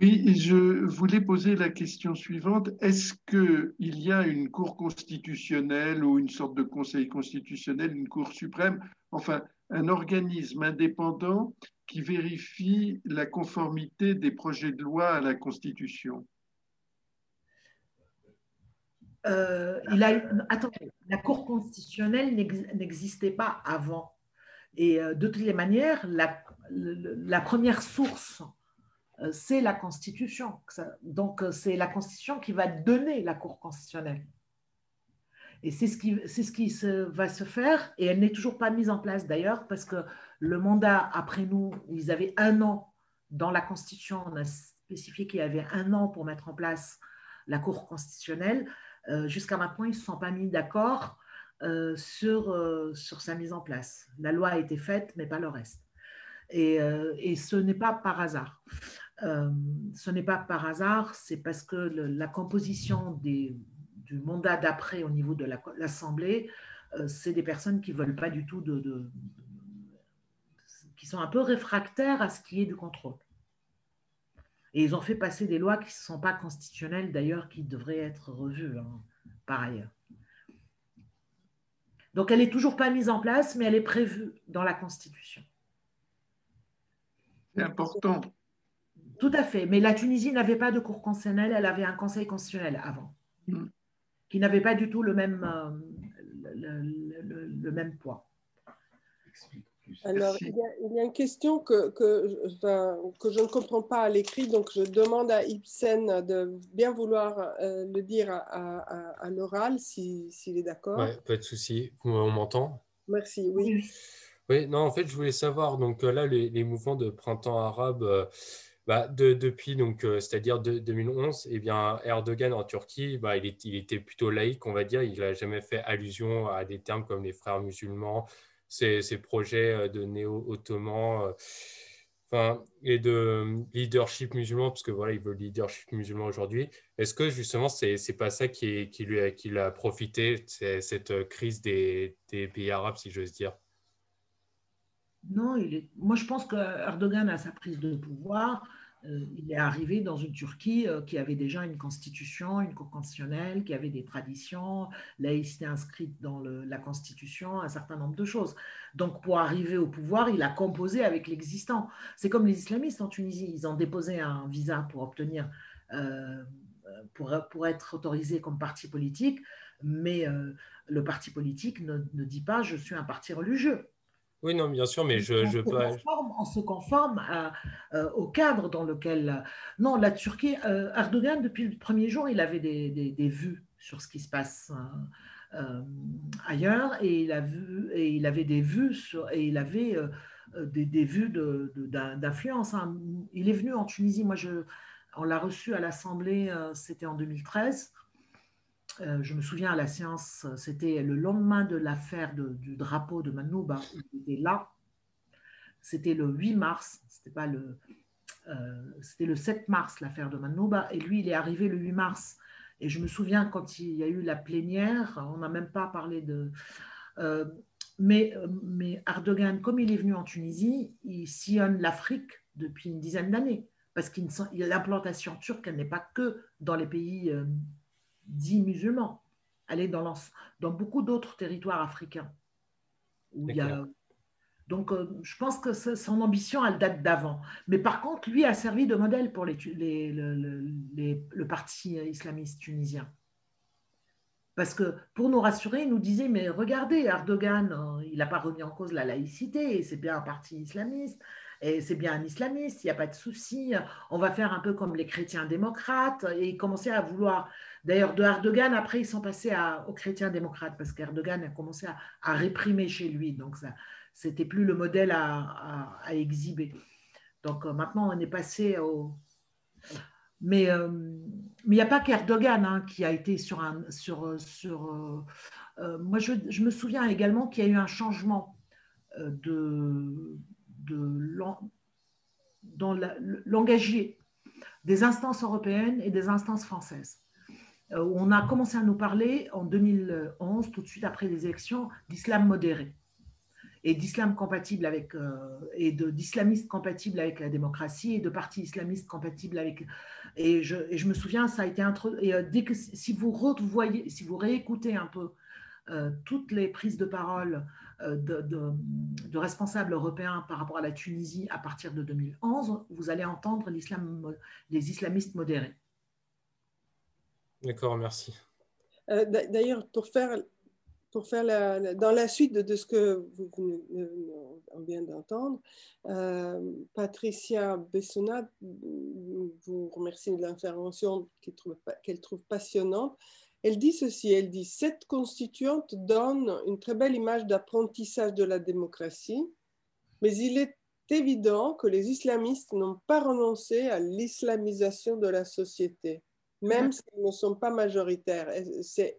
Oui, je voulais poser la question suivante. Est-ce qu'il y a une Cour constitutionnelle ou une sorte de Conseil constitutionnel, une Cour suprême, enfin un organisme indépendant qui vérifie la conformité des projets de loi à la Constitution? Euh, il a, attendez, la Cour constitutionnelle n'existait pas avant. Et euh, de toutes les manières, la, première source, euh, c'est la Constitution. Donc, c'est la Constitution qui va donner la Cour constitutionnelle. Et c'est ce qui, ce qui va se faire, et elle n'est toujours pas mise en place d'ailleurs, parce que le mandat après nous, ils avaient un an dans la Constitution, on a spécifié qu'il y avait un an pour mettre en place la Cour constitutionnelle. Euh, jusqu'à maintenant, ils ne se sont pas mis d'accord euh, sur, euh, sur sa mise en place. La loi a été faite, mais pas le reste. Et, et ce n'est pas par hasard. ce n'est pas par hasard, c'est parce que la composition des, du mandat d'après au niveau de l'Assemblée, c'est des personnes qui veulent pas du tout de, qui sont un peu réfractaires à ce qui est du contrôle. Et ils ont fait passer des lois qui ne sont pas constitutionnelles, d'ailleurs, qui devraient être revues hein, par ailleurs. Donc, elle n'est toujours pas mise en place, mais elle est prévue dans la Constitution. C'est important. Tout à fait. Mais la Tunisie n'avait pas de cour constitutionnelle, elle avait un conseil constitutionnel avant, mm. qui n'avait pas du tout le même, euh, le, même poids. Alors, il y, a, une question que, que, que, je ne comprends pas à l'écrit, donc je demande à Ibsen de bien vouloir euh, le dire à, à, l'oral, s'il est d'accord. Oui, pas de souci. On m'entend? Merci, oui. Oui, non, en fait, je voulais savoir, donc euh, là, les, mouvements de printemps arabe, euh, bah, de, depuis, donc, c'est-à-dire de, 2011, eh bien, Erdogan en Turquie, bah, il, il était plutôt laïque, on va dire. Il n'a jamais fait allusion à des termes comme les frères musulmans, ces, projets euh, de néo-ottoman euh, enfin, et de euh, leadership musulman, parce que voilà, il veut le leadership musulman aujourd'hui. Est-ce que justement, c'est n'est pas ça qui, qui, lui a, qui a profité, cette crise des, des, pays arabes, si j'ose dire? Non, moi je pense que Erdogan a sa prise de pouvoir il est arrivé dans une Turquie euh, qui avait déjà une constitution, une cour constitutionnelle, qui avait des traditions, laïcité inscrite dans la constitution, un certain nombre de choses. Donc pour arriver au pouvoir, il a composé avec l'existant. C'est comme les islamistes en Tunisie, ils ont déposé un visa pour obtenir, euh, pour, être autorisé comme parti politique, mais le parti politique ne dit pas je suis un parti religieux. Oui, non, bien sûr, mais je... je on, se conforme, on se conforme euh, au cadre dans lequel... Euh, non, la Turquie, euh, Erdogan, depuis le premier jour, il avait des, des, vues sur ce qui se passe ailleurs et il, a vu, et il avait des vues sur, et il avait des, des, vues d'influence. De, hein. Il est venu en Tunisie, moi, je, on l'a reçu à l'Assemblée, c'était en 2013. Euh, je me souviens à la séance, c'était le lendemain de l'affaire du drapeau de Manouba, il était là. C'était le 8 mars, c'était pas le, euh, c'était le 7 mars l'affaire de Manouba, et lui il est arrivé le 8 mars. Et je me souviens quand il y a eu la plénière, on n'a même pas parlé de. Euh, mais, mais Erdogan, comme il est venu en Tunisie, il sillonne l'Afrique depuis une dizaine d'années, parce qu'il l'implantation turque, elle n'est pas que dans les pays dits musulmans. Est dans, dans beaucoup d'autres territoires africains. Où il Donc, euh, je pense que son ambition, elle date d'avant. Mais par contre, lui a servi de modèle pour les, les, les, le parti islamiste tunisien. Parce que pour nous rassurer, il nous disait, mais regardez, Erdogan, euh, il n'a pas remis en cause la laïcité, et c'est bien un parti islamiste, et c'est bien un islamiste, il n'y a pas de souci, on va faire un peu comme les chrétiens démocrates, et il commençait à vouloir D'ailleurs, de Erdogan, après, ils sont passés aux chrétiens démocrates parce qu'Erdogan a commencé à, réprimer chez lui. Donc, ça, c'était plus le modèle à, exhiber. Donc maintenant, on est passé au. Mais il n'y a pas qu'Erdogan hein, qui a été sur un. Sur, sur, moi, je, je, me souviens également qu'il y a eu un changement de, de dans l'engagier des instances européennes et des instances françaises. Euh, on a commencé à nous parler en 2011, tout de suite après les élections, d'islam modéré et d'islam compatible avec euh, d'islamistes compatibles avec la démocratie et de partis islamistes compatibles avec et je, me souviens ça a été introduit et euh, dès que si vous réécoutez un peu toutes les prises de parole de, de, responsables européens par rapport à la Tunisie à partir de 2011 vous allez entendre l'islam les islamistes modérés D'accord, merci. Euh, d'ailleurs, pour faire, pour faire la, dans la suite de, ce que vous, on vient d'entendre, euh, Patricia Bessonat vous remercie de l'intervention qu'elle trouve, trouve passionnante. Elle dit ceci, elle dit, cette constituante donne une très belle image d'apprentissage de la démocratie, mais il est évident que les islamistes n'ont pas renoncé à l'islamisation de la société même s'ils ne sont pas majoritaires. C'est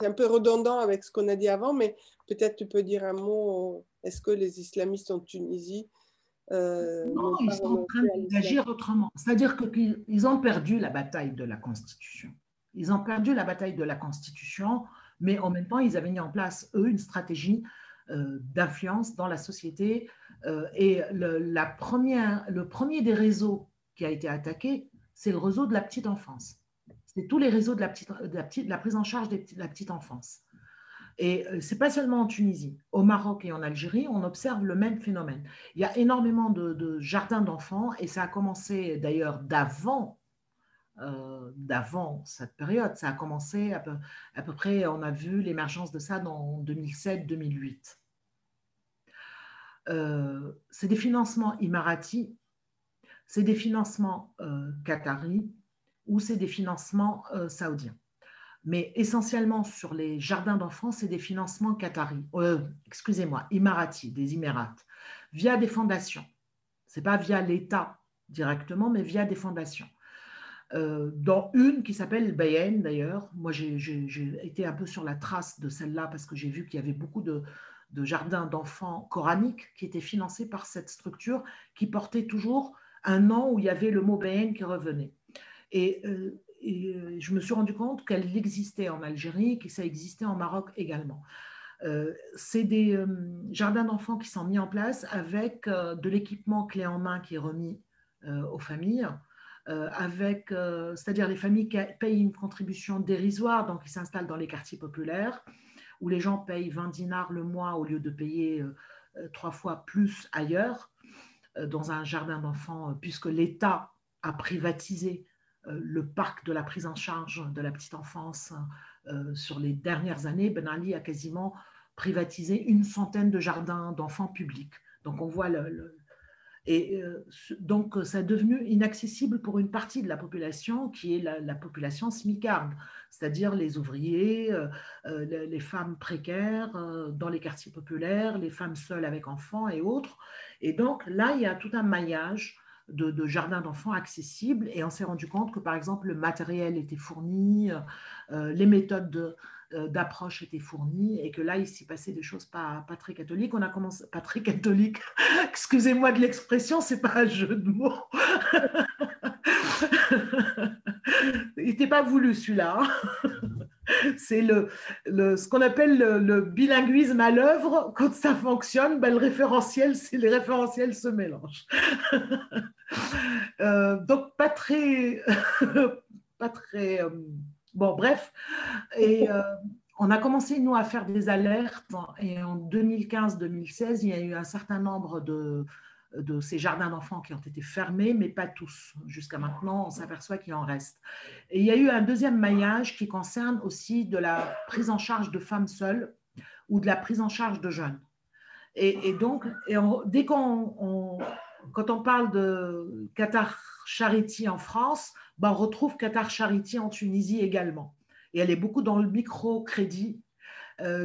un peu redondant avec ce qu'on a dit avant, mais peut-être tu peux dire un mot. Est-ce que les islamistes en Tunisie euh, non, ils sont en train d'agir autrement. C'est-à-dire qu'ils ont perdu la bataille de la Constitution. Ils ont perdu la bataille de la Constitution, mais en même temps, ils avaient mis en place, eux, une stratégie euh, d'influence dans la société. Euh, et le, la première, le premier des réseaux qui a été attaqué, c'est le réseau de la petite enfance. C'est tous les réseaux de la, petite, la, petite, la prise en charge de la petite enfance. Et euh, ce n'est pas seulement en Tunisie. Au Maroc et en Algérie, on observe le même phénomène. Il y a énormément de, jardins d'enfants et ça a commencé d'ailleurs d'avant euh, d'avant cette période. Ça a commencé à peu, à peu près, on a vu l'émergence de ça dans 2007-2008. Euh, c'est des financements Imarati c'est des financements euh, qataris ou c'est des financements euh, saoudiens. Mais essentiellement sur les jardins d'enfants, c'est des financements qataris, euh, excusez-moi, Imarati, des Émirats, via des fondations. Ce n'est pas via l'État directement, mais via des fondations. dans une qui s'appelle Bayen d'ailleurs. Moi, j'ai été un peu sur la trace de celle-là parce que j'ai vu qu'il y avait beaucoup de jardins d'enfants coraniques qui étaient financés par cette structure qui portait toujours un nom où il y avait le mot BN qui revenait. Et, euh, euh, je me suis rendu compte qu'elle existait en Algérie, que ça existait en Maroc également. Euh, c'est des jardins d'enfants qui sont mis en place avec de l'équipement clé en main qui est remis aux familles, avec, c'est-à-dire les familles qui payent une contribution dérisoire, donc ils s'installent dans les quartiers populaires, où les gens payent 20 dinars le mois au lieu de payer trois fois plus ailleurs. Euh, dans un jardin d'enfants, euh, puisque l'État a privatisé euh, le parc de la prise en charge de la petite enfance sur les dernières années. Ben Ali a quasiment privatisé une centaine de jardins d'enfants publics. Donc on voit le, et donc, ça est devenu inaccessible pour une partie de la population qui est la, population smicarde, c'est-à-dire les ouvriers, les femmes précaires dans les quartiers populaires, les femmes seules avec enfants et autres. Et donc là, il y a tout un maillage de, jardins d'enfants accessibles et on s'est rendu compte que par exemple le matériel était fourni, euh, les méthodes euh, d'approche étaient fournies et que là il s'y passait des choses pas, pas très catholiques. On a commencé, pas très catholique, *laughs* excusez-moi de l'expression, c'est pas un jeu de mots. *laughs* il n'était pas voulu celui-là. Hein. *laughs* c'est le, ce qu'on appelle le, bilinguisme à l'œuvre. Quand ça fonctionne, ben, le référentiel, les référentiels se mélangent. Euh, donc, pas très. pas très euh, bon, bref. Et euh, on a commencé, nous, à faire des alertes. Et en 2015-2016, il y a eu un certain nombre de de ces jardins d'enfants qui ont été fermés, mais pas tous. Jusqu'à maintenant, on s'aperçoit qu'il en reste. Et il y a eu un deuxième maillage qui concerne aussi de la prise en charge de femmes seules ou de la prise en charge de jeunes. Et, donc, dès qu'on quand on parle de Qatar Charity en France, ben on retrouve Qatar Charity en Tunisie également. Et elle est beaucoup dans le microcrédit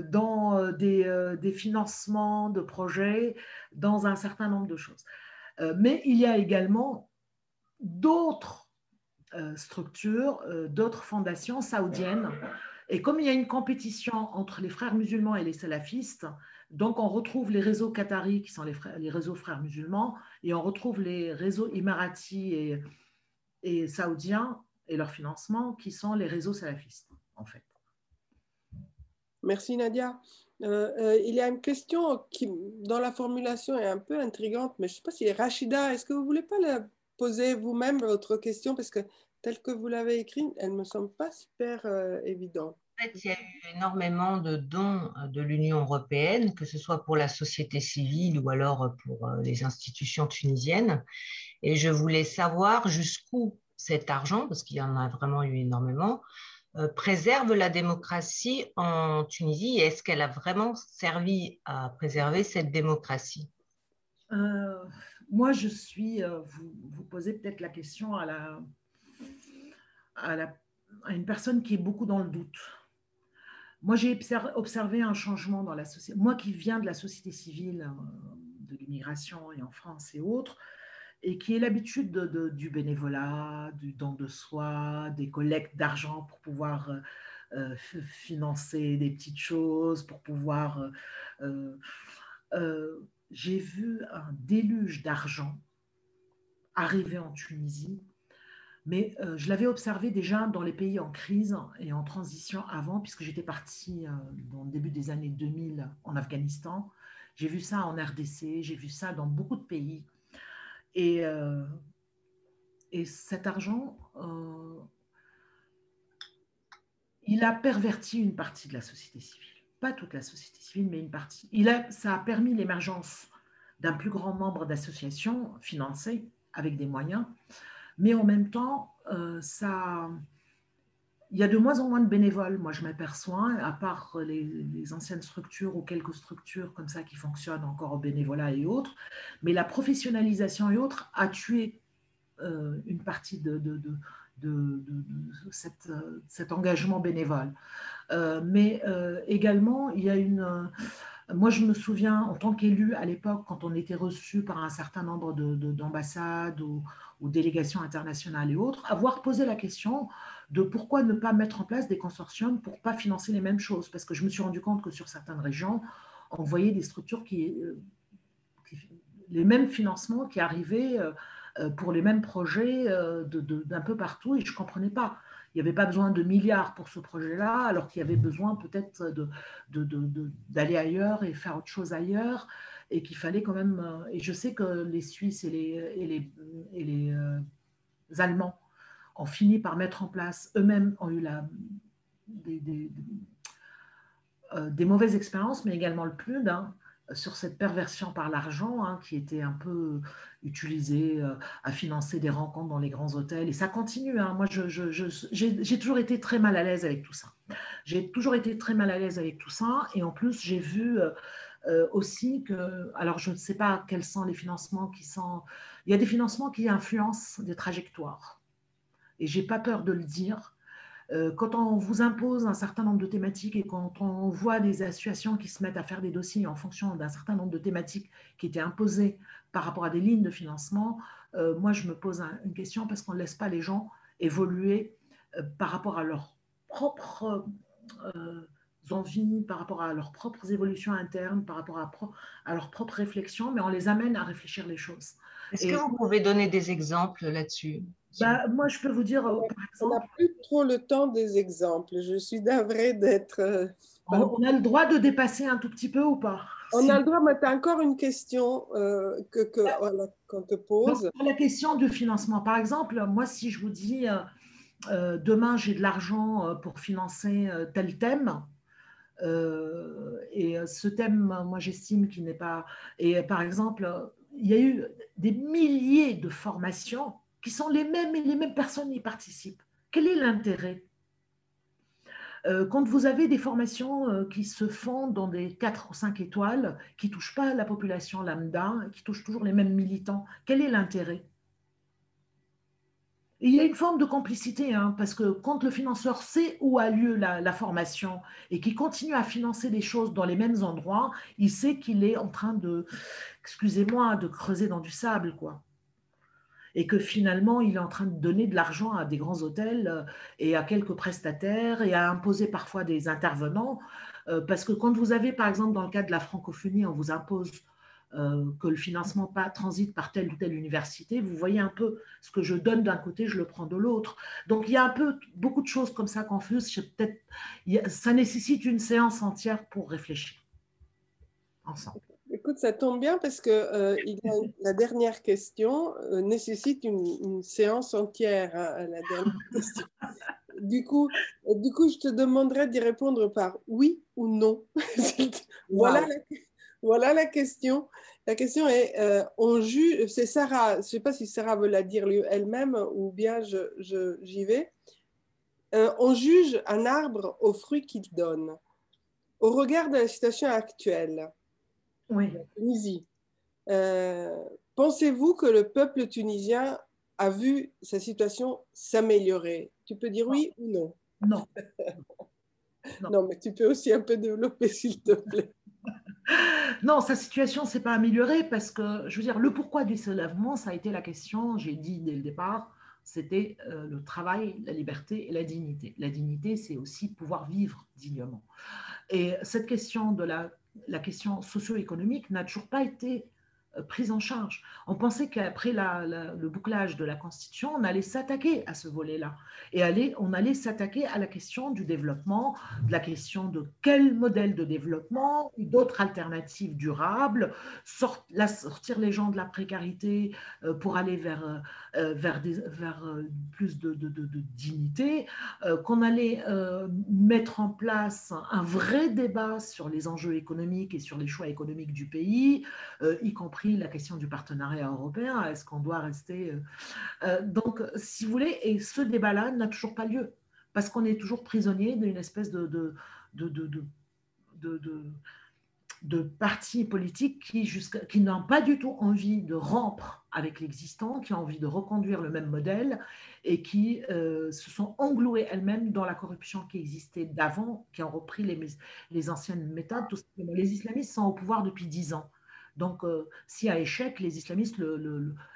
dans des, des, financements de projets, dans un certain nombre de choses. mais il y a également d'autres structures, d'autres fondations saoudiennes. Et comme il y a une compétition entre les frères musulmans et les salafistes, donc, on retrouve les réseaux qataris qui sont les, réseaux frères musulmans et on retrouve les réseaux émiratis et, saoudiens et leur financement qui sont les réseaux salafistes, en fait. Merci Nadia. Euh, euh, il y a une question qui, dans la formulation, est un peu intrigante, mais je ne sais pas si Rachida, est-ce que vous ne voulez pas la poser vous-même votre question? Parce que telle que vous l'avez écrite, elle ne me semble pas super euh, évidente il y a eu énormément de dons de l'Union européenne, que ce soit pour la société civile ou alors pour les institutions tunisiennes. Et je voulais savoir jusqu'où cet argent, parce qu'il y en a vraiment eu énormément, euh, préserve la démocratie en Tunisie est-ce qu'elle a vraiment servi à préserver cette démocratie? Moi, je suis, vous, vous posez peut-être la question à, la, à, la, à une personne qui est beaucoup dans le doute. Moi, j'ai observé un changement dans la société. Moi qui viens de la société civile, euh, de l'immigration et en France et autres, et qui ai l'habitude du bénévolat, du don de soi, des collectes d'argent pour pouvoir euh, euh, financer des petites choses, pour pouvoir... j'ai vu un déluge d'argent arriver en Tunisie mais euh, je l'avais observé déjà dans les pays en crise et en transition avant, puisque j'étais partie euh, dans le début des années 2000 en Afghanistan. J'ai vu ça en RDC, j'ai vu ça dans beaucoup de pays. Et, euh, et cet argent, il a perverti une partie de la société civile. Pas toute la société civile, mais une partie. Il a, ça a permis l'émergence d'un plus grand nombre d'associations financées avec des moyens mais en même temps, euh, ça, il y a de moins en moins de bénévoles, moi je m'aperçois, à part les, anciennes structures ou quelques structures comme ça qui fonctionnent encore au bénévolat et autres. Mais la professionnalisation et autres a tué euh, une partie de, cette, cet engagement bénévole. Euh, mais également, il y a une moi, je me souviens, en tant qu'élu à l'époque, quand on était reçu par un certain nombre d'ambassades de, ou, délégations internationales et autres, avoir posé la question de pourquoi ne pas mettre en place des consortiums pour ne pas financer les mêmes choses. Parce que je me suis rendu compte que sur certaines régions, on voyait des structures qui, euh, les mêmes financements qui arrivaient euh, euh, pour les mêmes projets d'un peu partout et je ne comprenais pas n'y avait pas besoin de milliards pour ce projet-là, alors qu'il y avait besoin peut-être d'aller de, ailleurs et faire autre chose ailleurs, et qu'il fallait quand même... Euh, et je sais que les Suisses et les, et les, et les euh, Allemands ont fini par mettre en place, eux-mêmes ont eu la, des, euh, mauvaises expériences, mais également le plus d'un sur cette perversion par l'argent hein, qui était un peu utilisée euh, à financer des rencontres dans les grands hôtels. Et ça continue. Hein. Moi, j'ai toujours été très mal à l'aise avec tout ça. J'ai toujours été très mal à l'aise avec tout ça. Et en plus, j'ai vu euh, euh, aussi que, alors je ne sais pas quels sont les financements qui sont... Il y a des financements qui influencent des trajectoires. Et j'ai pas peur de le dire quand on vous impose un certain nombre de thématiques et quand on voit des associations qui se mettent à faire des dossiers en fonction d'un certain nombre de thématiques qui étaient imposées par rapport à des lignes de financement, euh, moi je me pose une question parce qu'on ne laisse pas les gens évoluer euh, par rapport à leurs propres envies, par rapport à leurs propres évolutions internes, par rapport à, à leurs propres réflexions, mais on les amène à réfléchir les choses. Est-ce que vous pouvez donner des exemples là-dessus? Bah, moi, je peux vous dire, euh, par exemple. On n'a plus trop le temps des exemples. Je suis d'avril d'être. Euh, on a le droit de dépasser un tout petit peu ou pas? On a le droit, mais tu as encore une question euh, que bah, qu'on te pose. la question du financement. Par exemple, moi, si je vous dis demain, j'ai de l'argent pour financer tel thème, et ce thème, moi, j'estime qu'il n'est pas. Et par exemple, il y a eu des milliers de formations qui sont les mêmes et les mêmes personnes y participent. Quel est l'intérêt? Euh, quand vous avez des formations euh, qui se font dans des 4 ou 5 étoiles, qui ne touchent pas la population lambda, qui touchent toujours les mêmes militants, quel est l'intérêt? Il y a une forme de complicité, hein, parce que quand le financeur sait où a lieu la, formation et qui continue à financer des choses dans les mêmes endroits, il sait qu'il est en train de, excusez-moi, de creuser dans du sable, quoi. Et que finalement, il est en train de donner de l'argent à des grands hôtels euh, et à quelques prestataires et à imposer parfois des intervenants. Euh, parce que quand vous avez, par exemple, dans le cas de la francophonie, on vous impose euh, que le financement pas, transite par telle ou telle université, vous voyez un peu ce que je donne d'un côté, je le prends de l'autre. Donc il y a un peu beaucoup de choses comme ça confuses. Peut-être, ça nécessite une séance entière pour réfléchir ensemble. Écoute, ça tombe bien parce que euh, il la dernière question euh, nécessite une, séance entière. Hein, la dernière *laughs* question. Du coup, du coup, je te demanderais d'y répondre par oui ou non. *laughs* voilà, la, voilà la question. La question est, euh, on juge, c'est Sarah, je ne sais pas si Sarah veut la dire elle-même ou bien j'y je, vais. Euh, on juge un arbre aux fruits qu'il donne. Au regard de la situation actuelle, oui. Tunisie, euh, pensez-vous que le peuple tunisien a vu sa situation s'améliorer? Tu peux dire oui ou non Non. *laughs* non, mais tu peux aussi un peu développer, *laughs* s'il te plaît. non, sa situation s'est pas améliorée parce que, je veux dire, le pourquoi du soulèvement, ça a été la question, j'ai dit dès le départ, c'était euh, le travail, la liberté et la dignité. La dignité, c'est aussi pouvoir vivre dignement. Et cette question de la, la question socio-économique n'a toujours pas été prise en charge. On pensait qu'après le bouclage de la Constitution, on allait s'attaquer à ce volet-là. Et aller, on allait s'attaquer à la question du développement, de la question de quel modèle de développement, d'autres alternatives durables, sortir les gens de la précarité euh, pour aller vers, euh, vers plus de, dignité, qu'on allait mettre en place un vrai débat sur les enjeux économiques et sur les choix économiques du pays, y compris la question du partenariat européen. Est-ce qu'on doit rester... Euh, euh, donc, si vous voulez, et ce débat-là n'a toujours pas lieu, parce qu'on est toujours prisonnier d'une espèce de, de, de, de, de de partis politiques qui, qui n'ont pas du tout envie de rompre avec l'existant, qui ont envie de reconduire le même modèle et qui euh, se sont englouées elles-mêmes dans la corruption qui existait d'avant, qui ont repris les, les anciennes méthodes. Tout les islamistes sont au pouvoir depuis dix ans. Donc, euh, y a échec, les islamistes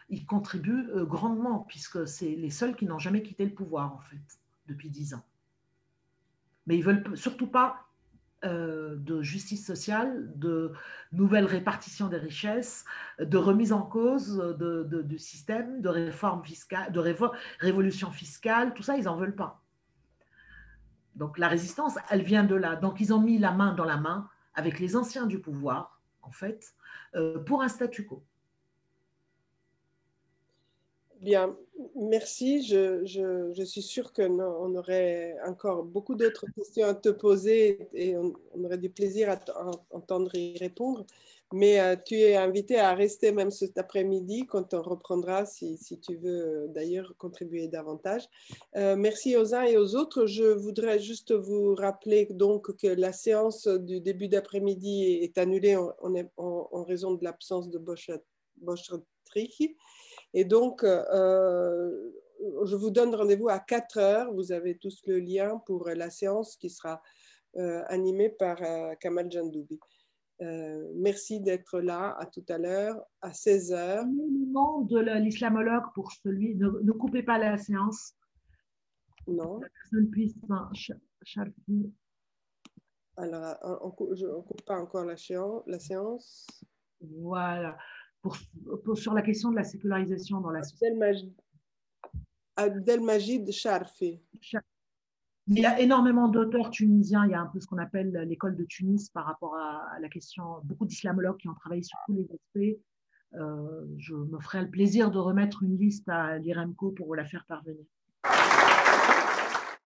ils contribuent euh, grandement, puisque c'est les seuls qui n'ont jamais quitté le pouvoir, en fait, depuis dix ans. Mais ils ne veulent surtout pas euh, de justice sociale, de nouvelle répartition des richesses, de remise en cause du système, de réforme fiscale, de révolution fiscale, tout ça, ils n'en veulent pas. Donc la résistance, elle vient de là. Donc ils ont mis la main dans la main avec les anciens du pouvoir, en fait, euh, pour un statu quo. Bien, merci. Je, suis sûre qu'on aurait encore beaucoup d'autres questions à te poser et on, aurait du plaisir à t'entendre y répondre. Mais euh, tu es invité à rester même cet après-midi quand on reprendra, si, tu veux euh, d'ailleurs contribuer davantage. merci aux uns et aux autres. Je voudrais juste vous rappeler donc que la séance du début d'après-midi est annulée en, raison de l'absence de Bosch, Bosch et donc, euh, je vous donne rendez-vous à 4 heures. Vous avez tous le lien pour la séance qui sera euh, animée par euh, Kamal Jandoubi. Merci d'être là. À tout à l'heure, à 16 heures. Le nom de l'islamologue pour celui. Ne, ne, coupez pas la séance. Non. La personne puisse. Alors, on ne coupe pas encore la, la séance. Voilà sur la question de la sécularisation dans la société. Abdelmajid Charfi. Il y a énormément d'auteurs tunisiens. Il y a un peu ce qu'on appelle l'école de Tunis par rapport à la question. Beaucoup d'islamologues qui ont travaillé sur tous les aspects. Euh, je me ferai le plaisir de remettre une liste à l'IREMCO pour vous la faire parvenir.